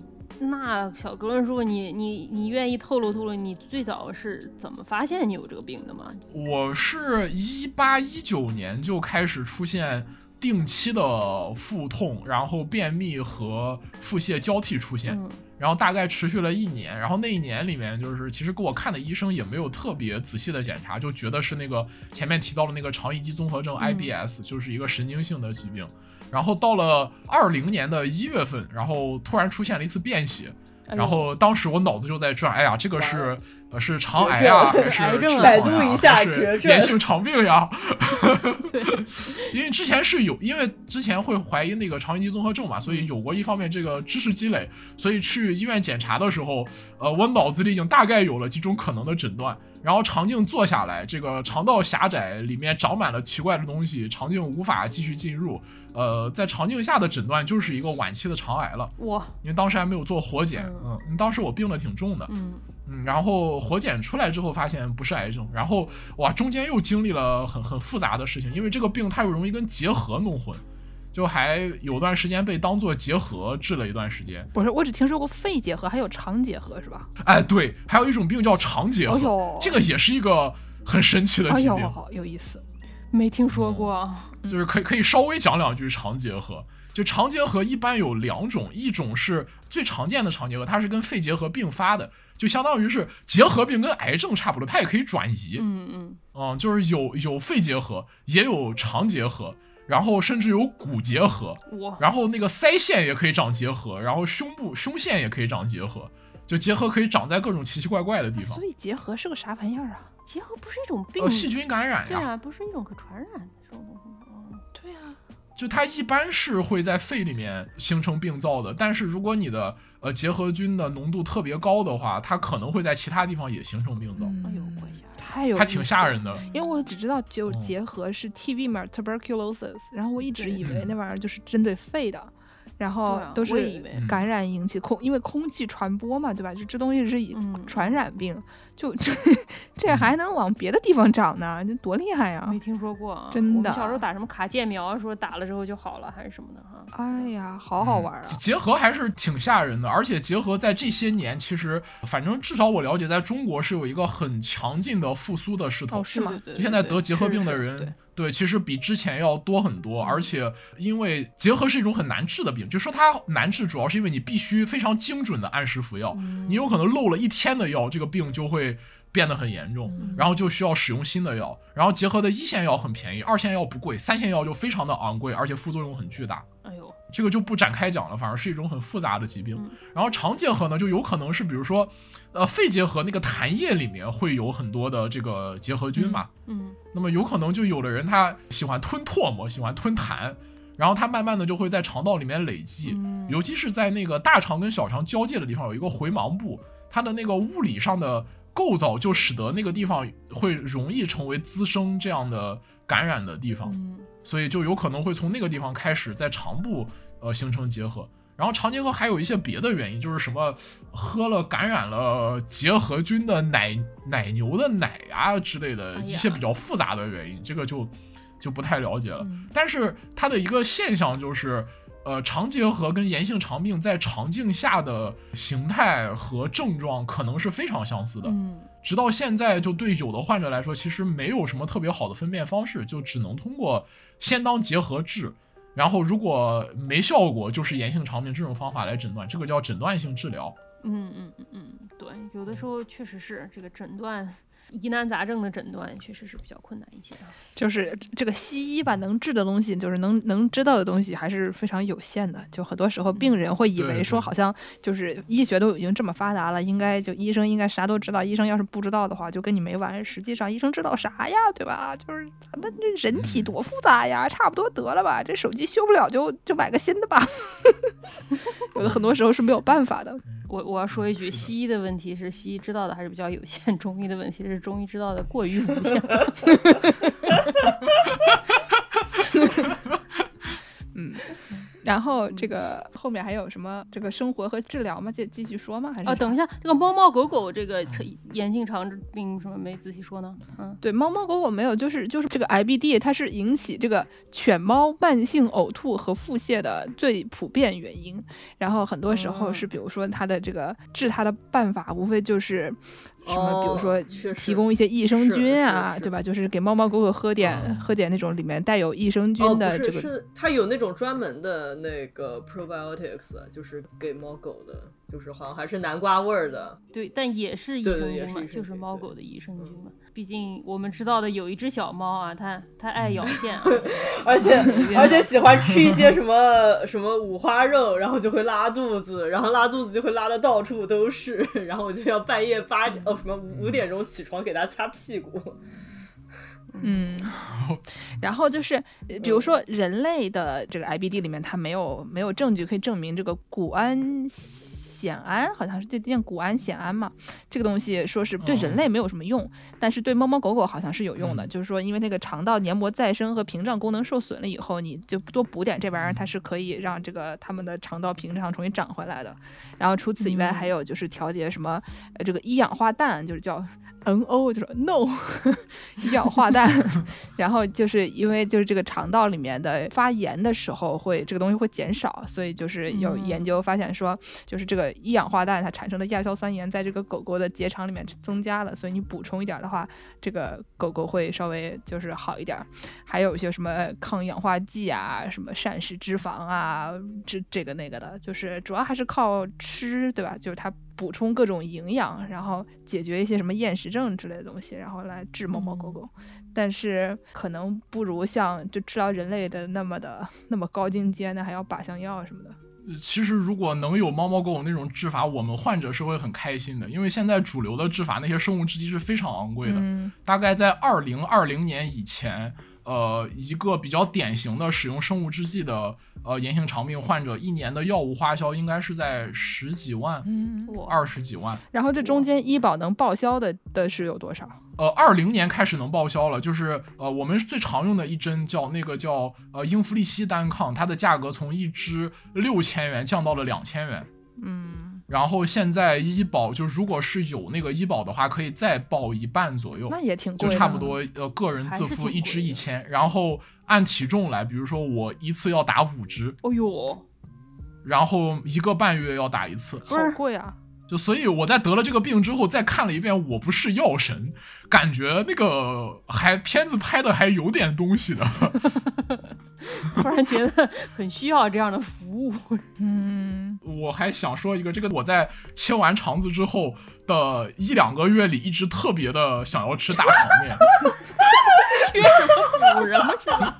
那小格伦叔，你你你愿意透露透露你最早是怎么发现你有这个病的吗？我是一八一九年就开始出现定期的腹痛，然后便秘和腹泻交替出现，嗯然后大概持续了一年。然后那一年里面，就是其实给我看的医生也没有特别仔细的检查，就觉得是那个前面提到的那个肠易激综合症嗯 IBS，、就是一个神经性的疾病。然后到了二零年的一月份，然后突然出现了一次便血，然后当时我脑子就在转，哎呀，这个是呃是肠癌绝啊，还是百度一下绝症。炎性肠病呀？对，因为之前是有，因为之前会怀疑那个肠易激综合症嘛，所以有过一方面这个知识积累，所以去医院检查的时候，呃，我脑子里已经大概有了几种可能的诊断。然后肠镜做下来，这个肠道狭窄，里面长满了奇怪的东西，肠镜无法继续进入。呃，在肠镜下的诊断就是一个晚期的肠癌了，哇，因为当时还没有做活检，嗯。嗯，当时我病得挺重的，嗯。嗯，然后活检出来之后发现不是癌症，然后哇，中间又经历了很很复杂的事情，因为这个病它又容易跟结核弄混，就还有段时间被当做结核治了一段时间。不是，我只听说过肺结核，还有肠结核，是吧？哎，对，还有一种病叫肠结核，这个也是一个很神奇的疾病，，有意思。没听说过。就是可以可以稍微讲两句肠结核。就肠结核一般有两种，一种是最常见的肠结核，它是跟肺结核并发的，就相当于是结核病跟癌症差不多，它也可以转移。嗯嗯，嗯，就是有有肺结核，也有肠结核，然后甚至有骨结核，然后那个腮腺也可以长结核，然后胸部胸腺也可以长结核，就结核可以长在各种奇奇怪怪的地方所。以结核是个啥玩意儿啊？结核不是一种病，呃，细菌感染呀，对啊，不是一种可传染的这种东西吗。哦对啊，就它一般是会在肺里面形成病灶的，但是如果你的呃结核菌的浓度特别高的话，它可能会在其他地方也形成病灶，哎呦太有它挺吓人的。因为我只知道就哦结核是 TB 嘛，tuberculosis，然后我一直以为嗯。那玩意儿就是针对肺的，然后都我也以感染引起空，因为空气传播嘛，对吧？就这东西是以嗯传染病，就这 这还能往别的地方长呢，这多厉害呀！没听说过啊，真的小时候打什么卡介苗，说打了之后就好了，还是什么的哈。哎呀，好好玩啊！嗯结核还是挺吓人的，而且结核在这些年，其实反正至少我了解，在中国是有一个很强劲的复苏的势头。哦，是吗？就现在得结核病的是是人，对，其实比之前要多很多，而且因为结核是一种很难治的病，就说它难治，主要是因为你必须非常精准的按时服药，嗯你有可能漏了一天的药，这个病就会变得很严重，嗯然后就需要使用新的药。然后结核的一线药很便宜，二线药不贵，三线药就非常的昂贵，而且副作用很巨大。哎呦，这个就不展开讲了，反而是一种很复杂的疾病。嗯。然后肠结核呢，就有可能是比如说，呃，肺结核那个痰液里面会有很多的这个结核菌嘛，嗯那么有可能就有的人他喜欢吞唾沫，喜欢吞痰，然后他慢慢的就会在肠道里面累积，嗯。尤其是在那个大肠跟小肠交界的地方有一个回盲部，它的那个物理上的构造就使得那个地方会容易成为滋生这样的感染的地方，嗯所以就有可能会从那个地方开始在肠部呃形成结核。然后肠结核还有一些别的原因，就是什么喝了感染了结核菌的奶奶牛的奶呀、之类的一些比较复杂的原因，这个就就不太了解了。嗯但是它的一个现象就是，呃，肠结核跟炎性肠病在肠镜下的形态和症状可能是非常相似的。嗯直到现在，就对有的患者来说，其实没有什么特别好的分辨方式，就只能通过先当结合治，然后如果没效果，就是炎性肠病这种方法来诊断，这个叫诊断性治疗。嗯嗯嗯嗯，对，有的时候确实是这个诊断疑难杂症的诊断确实是比较困难一些啊。就是这个西医吧，能治的东西，就是能能知道的东西还是非常有限的。就很多时候，病人会以为说，好像就是医学都已经这么发达了，应该就医生应该啥都知道。医生要是不知道的话，就跟你没完。实际上，医生知道啥呀？对吧？就是咱们这人体多复杂呀，差不多得了吧。这手机修不了就就买个新的吧。有的很多时候是没有办法的。我我要说一句，西医的问题是西医知道的还是比较有限，中医的问题是中医知道的过于无限。嗯，然后这个后面还有什么这个生活和治疗吗？继继续说吗？还是哦，等一下，这个猫猫狗狗这个炎性肠病什么没仔细说呢？嗯，对，猫猫狗狗没有，就是就是这个 IBD，它是引起这个犬猫慢性呕吐和腹泻的最普遍原因。然后很多时候是，比如说它的这个治它的办法，无非就是什么，比如哦说提供一些益生是是菌啊，是对吧？就是给猫猫狗狗喝点、嗯喝点那种里面带有益生哦，菌，的这个。是它有那种专门的那个 probiotics，就是给猫狗的，就是好像还是南瓜味儿的。对，但也是益对生菌嘛，就是猫狗的益生菌嗯嘛。毕竟我们知道的有一只小猫啊，它它爱咬线啊，而且而且喜欢吃一些 什么什么五花肉，然后就会拉肚子，然后拉肚子就会拉的到处都是，然后我就要半夜八点哦什么五点钟起床给它擦屁股。嗯，然后就是，呃比如说人类的这个 IBD 里面，它没有没有证据可以证明这个谷氨酰胺，好像是这念谷氨酰胺嘛，这个东西说是对人类没有什么用，但是对猫猫狗狗好像是有用的，嗯。就是说因为那个肠道黏膜再生和屏障功能受损了以后，你就多补点这玩意儿，它是可以让这个它们的肠道屏障重新长回来的。然后除此以外，嗯。还有就是调节什么呃这个一氧化氮，就是叫 NO，就是 No 一氧化氮。然后就是因为就是这个肠道里面的发炎的时候会这个东西会减少，所以就是有嗯研究发现说，就是这个一氧化氮它产生的亚硝酸盐在这个狗狗的结肠里面增加了，所以你补充一点的话，这个狗狗会稍微就是好一点儿。还有一些什么抗氧化剂啊，什么膳食脂肪啊，这这个那个的，就是主要还是靠吃，对吧？就是它补充各种营养，然后解决一些什么厌食症之类的东西，然后来治猫猫狗狗。但是可能不如像就治疗人类的那么的那么高精尖的，还要靶向药什么的。呃其实如果能有猫猫狗狗那种治法，我们患者是会很开心的，因为现在主流的治法那些生物制剂是非常昂贵的，嗯大概在二零二零年以前，呃，一个比较典型的使用生物制剂的呃炎性肠病患者，一年的药物花销应该是在十几万、嗯，二十几万。然后这中间医保能报销的的是有多少？呃，二零年开始能报销了，就是呃，我们最常用的一针叫那个叫呃英弗利西单抗，它的价格从一支六千元降到了两千元。嗯，然后现在医保就如果是有那个医保的话，可以再报一半左右，那也挺贵的，就差不多呃个人自付一支一千，然后按体重来，比如说我一次要打五支，哦呦，然后一个半月要打一次，好贵啊！就所以我在得了这个病之后，再看了一遍《我不是药神》，感觉那个还片子拍的还有点东西的。突然觉得很需要这样的服务。嗯，我还想说一个，这个我在切完肠子之后的一两个月里，一直特别的想要吃大肠面。缺什么补什么？是吧？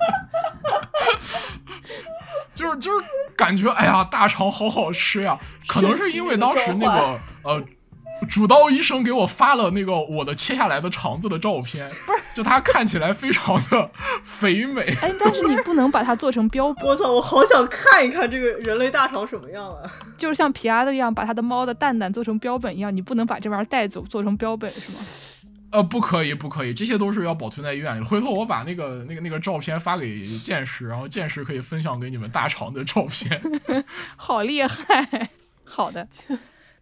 就是就是感觉哎呀，大肠好好吃呀！可能是因为当时那个呃，主刀医生给我发了那个我的切下来的肠子的照片，不是，就它看起来非常的肥美。哎，但是你不能把它做成标本，我操，我好想看一看这个人类大肠什么样啊！就是像皮阿的一样，把它的猫的蛋蛋做成标本一样，你不能把这玩意儿带走做成标本是吗？呃，不可以，不可以，这些都是要保存在医院里。回头我把那个、那个、那个照片发给剑石，然后剑石可以分享给你们大肠的照片。好厉害！好的，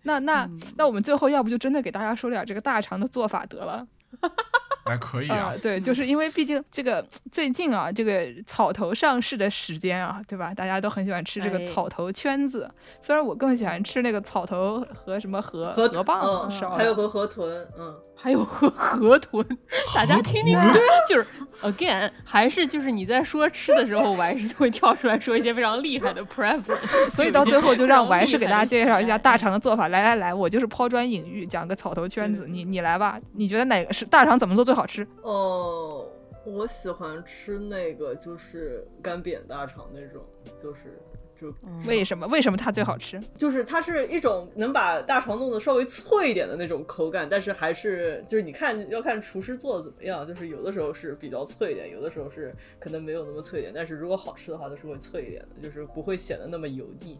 那那那我们最后要不就真的给大家说点这个大肠的做法得了。哎，可以啊啊，，对，就是因为毕竟这个最近啊，这个草头上市的时间啊，对吧？大家都很喜欢吃这个哎草头圈子，虽然我更喜欢吃那个草头和什么河河河蚌嗯，烧，还有和河豚，嗯，还有河河豚，大家听听 就是 again，还是就是你在说吃的时候，我还是会跳出来说一些非常厉害的 preference，所以到最后就让我还是给大家介绍一下大肠的做法。来来来，我就是抛砖引玉，讲个草头圈子，你你来吧。你觉得哪个是大肠怎么做最好吃？哦，我喜欢吃那个就是干煸大肠那种，就是就为什么？为什么它最好吃？就是它是一种能把大肠弄得稍微脆一点的那种口感，但是还是就是你看要看厨师做的怎么样，就是有的时候是比较脆一点，有的时候是可能没有那么脆一点，但是如果好吃的话都是会脆一点的，就是不会显得那么油腻。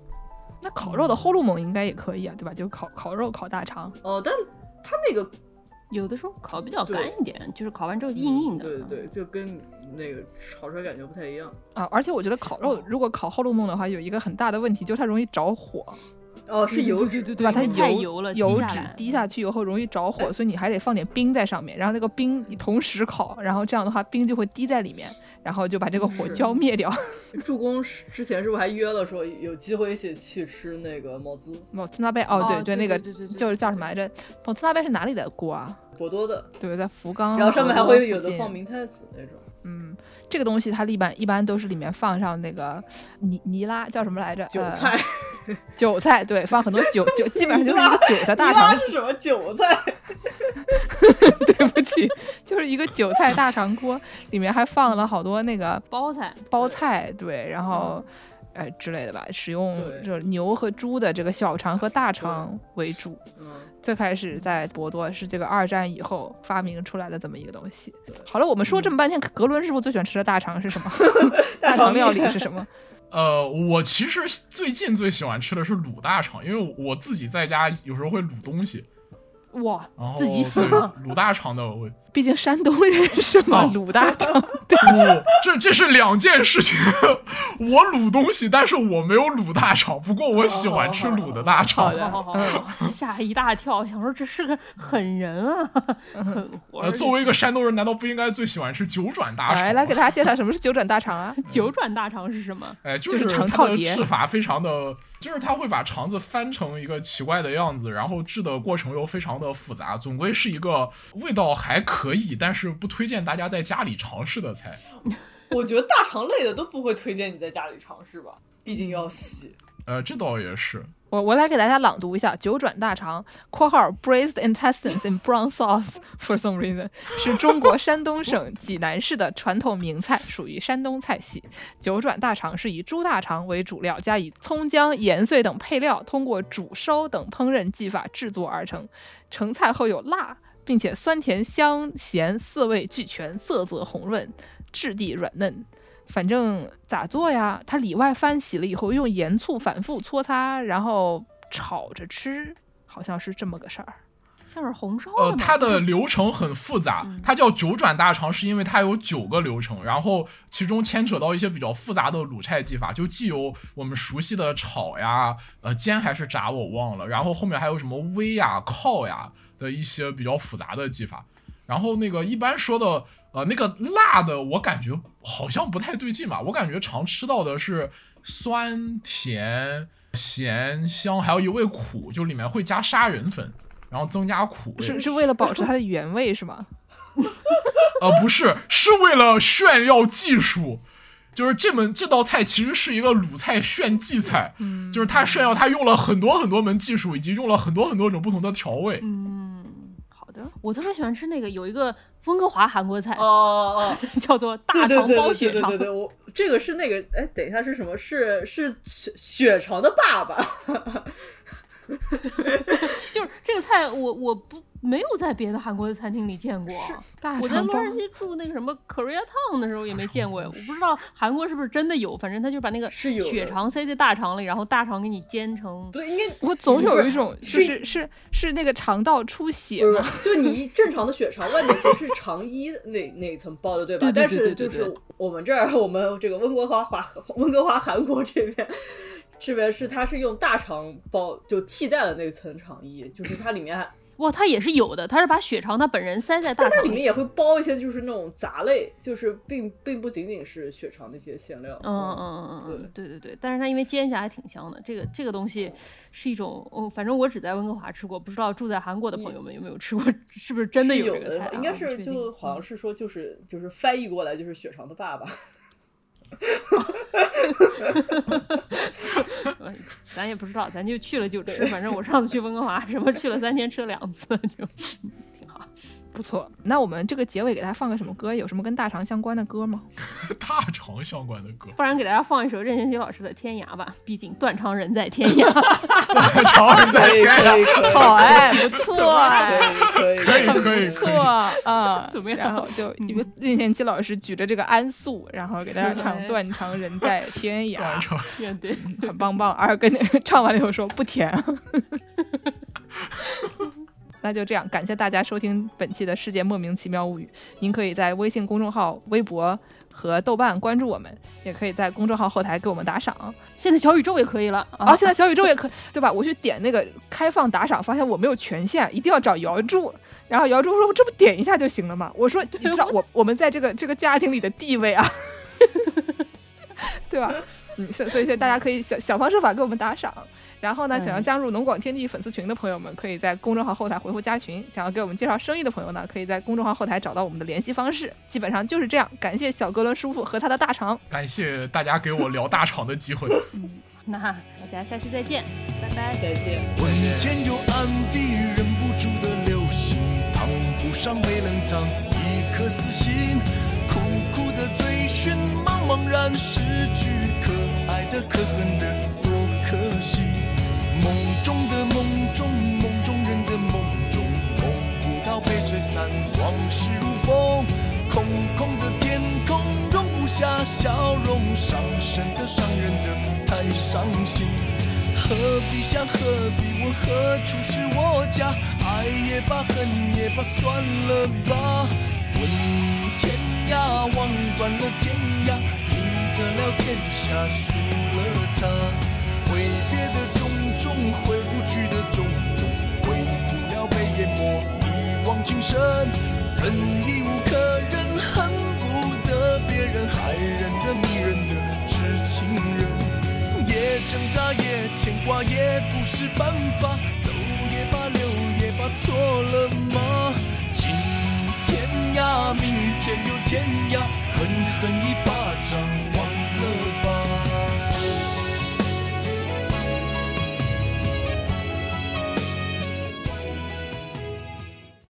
那烤肉的后路蒙应该也可以啊，对吧？就烤烤肉、烤大肠。哦，但它那个有的时候烤比较干一点，就是烤完之后硬硬的。对对对，就跟那个炒出来感觉不太一样。啊，而且我觉得烤肉如果烤后路梦的话，有一个很大的问题，就是它容易着火，哦，是油脂，对对对？它太油油了油脂滴下来滴下去以后容易着火，所以你还得放点冰在上面，然后那个冰你同时烤，然后这样的话冰就会滴在里面，然后就把这个火浇灭掉。助攻是之前是不是还约了说有机会一起去吃那个某兹某兹那贝哦，对对那个就是叫什么来着？某兹那贝是哪里的锅啊？博多的，对，在福冈，然后上面还会有的放明太子那种。嗯，这个东西它一般一般都是里面放上那个泥泥拉叫什么来着？呃韭菜，韭菜对，放很多韭韭，基本上就是一个韭菜大肠。是什么韭菜？对不起，就是一个韭菜大肠锅，里面还放了好多那个包菜，包菜，对，然后。呃之类的吧，使用对就是牛和猪的这个小肠和大肠为主。嗯，最开始在博多是这个二战以后发明出来的这么一个东西。好了，我们说这么半天，格伦师傅最喜欢吃的大肠是什么？大肠料理是什么？呃，我其实最近最喜欢吃的是卤大肠，因为我自己在家有时候会卤东西，哇，自己洗对吗？卤大肠的我。毕竟山东人是嘛，哦卤大肠。对，不，这这是两件事情。我卤东西，但是我没有卤大肠。不过我喜欢吃卤的大好肠。的好好好，吓一大跳，想说这是个狠人啊，狠作为一个山东人，难道不应该最喜欢吃九转大肠吗？来来给大家介绍什么是九转大肠啊？九转大肠是什么？哎，就就是肠它的套碟制法非常的，就是他会把肠子翻成一个奇怪的样子，然后制的过程又非常的复杂，总归是一个味道还可以，但是不推荐大家在家里尝试的菜。我觉得大肠类的都不会推荐你在家里尝试吧，毕竟要洗。呃，这倒也是。我我来给大家朗读一下九转大肠（括号 braised intestines in brown sauce for some reason） 是中国山东省济南市的传统名菜，属于山东菜系。九转大肠是以猪大肠为主料，加以葱姜、盐碎等配料，通过煮烧等烹饪技法制作而成。成菜后有辣，并且酸甜香咸四味俱全，色泽红润，质地软嫩。反正咋做呀？它里外翻洗了以后，用盐醋反复搓擦，然后炒着吃，好像是这么个事儿。像是红烧呃？它的 流程很复杂，它叫九转大肠，是因为它有九个流程，然后其中牵扯到一些比较复杂的卤菜技法，就既有我们熟悉的炒呀、呃煎还是炸我忘了，然后后面还有什么煨呀、烤呀的一些比较复杂的技法。然后那个一般说的呃那个辣的，我感觉好像不太对劲吧，我感觉常吃到的是酸甜咸香，还有一味苦，就里面会加杀人粉。然后增加苦味，是是为了保持它的原味是吗？呃，不是，是为了炫耀技术。就是这门这道菜其实是一个鲁菜炫技菜，嗯就是它炫耀它用了很多很多门技术，以及用了很多很多种不同的调味。的。我特别喜欢吃那个有一个温哥华韩国菜哦，哦 叫做大肠对对对包血肠对对。对，我这个是那个，哎，等一下是什么？是是血血肠的爸爸。就是这个菜菜我我不没有在别的韩国的餐厅里见过。大我在洛杉矶住那个什么 Korea Town 的时候也没见过，我不知道韩国是不是真的有，反正他就把那个血肠塞在大肠里，然后大肠给你煎成。对，应该我总有一种就是是是是那个肠道出血嘛，，就你正常的血肠外面其实是肠衣那那一层包的，对吧？对对但对对对是就是我们这儿，我们这个温哥华华温哥华韩国这边。这边是它是用大肠包，就替代了那层肠衣，就是它里面还，哇，它也是有的，它是把血肠它本人塞在大肠但它里面也会包一些就是那种杂类，就是并并不仅仅是血肠那些馅料。嗯嗯嗯嗯嗯，对对对，但是它因为煎起来还挺香的，这个这个东西是一种，哦，反正我只在温哥华吃过，不知道住在韩国的朋友们有没有吃过，是不是真的有这个菜、啊？应该是就好像是说就是就是翻译过来就是血肠的爸爸。咱也不知道，咱就去了就吃。反正我上次去温哥华，什么去了三天，吃了两次，就。不错。那我们这个结尾给大家放个什么歌？有什么跟大肠相关的歌吗？大肠相关的歌，不然给大家放一首任贤齐老师的《天涯》吧，毕竟断肠人在天涯。断肠人在天涯，好哎，不错哎。可以可以可以不错，啊，怎么样然后就因为任贤齐老师举着这个安素，然后给大家唱《断肠人在天涯》，断肠面对，很棒棒。而跟唱完了以后说不甜。那就这样，感谢大家收听本期的《世界莫名其妙物语》。您可以在微信公众号、微博和豆瓣关注我们，也可以在公众号后台给我们打赏。现在小宇宙也可以了啊，现在小宇宙也可对吧？我去点那个开放打赏，发现我没有权限，一定要找姚柱。然后姚柱说：“这不点一下就行了吗？”我说：“你知道 我我们在这个这个家庭里的地位啊，对吧？嗯，所所以所以大家可以想想方设法给我们打赏。然后呢，嗯想要加入农广天地粉丝群的朋友们，可以在公众号后台回复加群；想要给我们介绍生意的朋友呢，可以在公众号后台找到我们的联系方式。基本上就是这样。感谢小哥伦叔叔和他的大肠。感谢大家给我聊大肠的机会。嗯，那大家下期再见，拜拜。再见。暗地，忍不住的流星，烫不上没冷藏一颗死心，苦苦的追寻，茫茫然失去，可爱的可恨的。梦中的梦中，梦中人的梦中，梦不到被吹散，往事如风，空空的天空容不下笑容，伤神的伤人的太伤心。何必想何必问何处是我家？爱也罢，恨也罢，算了吧。问天涯，望断了天涯，赢得了天下，输了他。挥别的种种，回不去的种种，回不了被淹没一往情深。忍已无可忍，恨不得别人害人的迷人的痴情人。也挣扎，也牵挂，也不是办法。走也罢，留也罢，错了吗？今天涯，明天又天涯，狠狠一巴掌。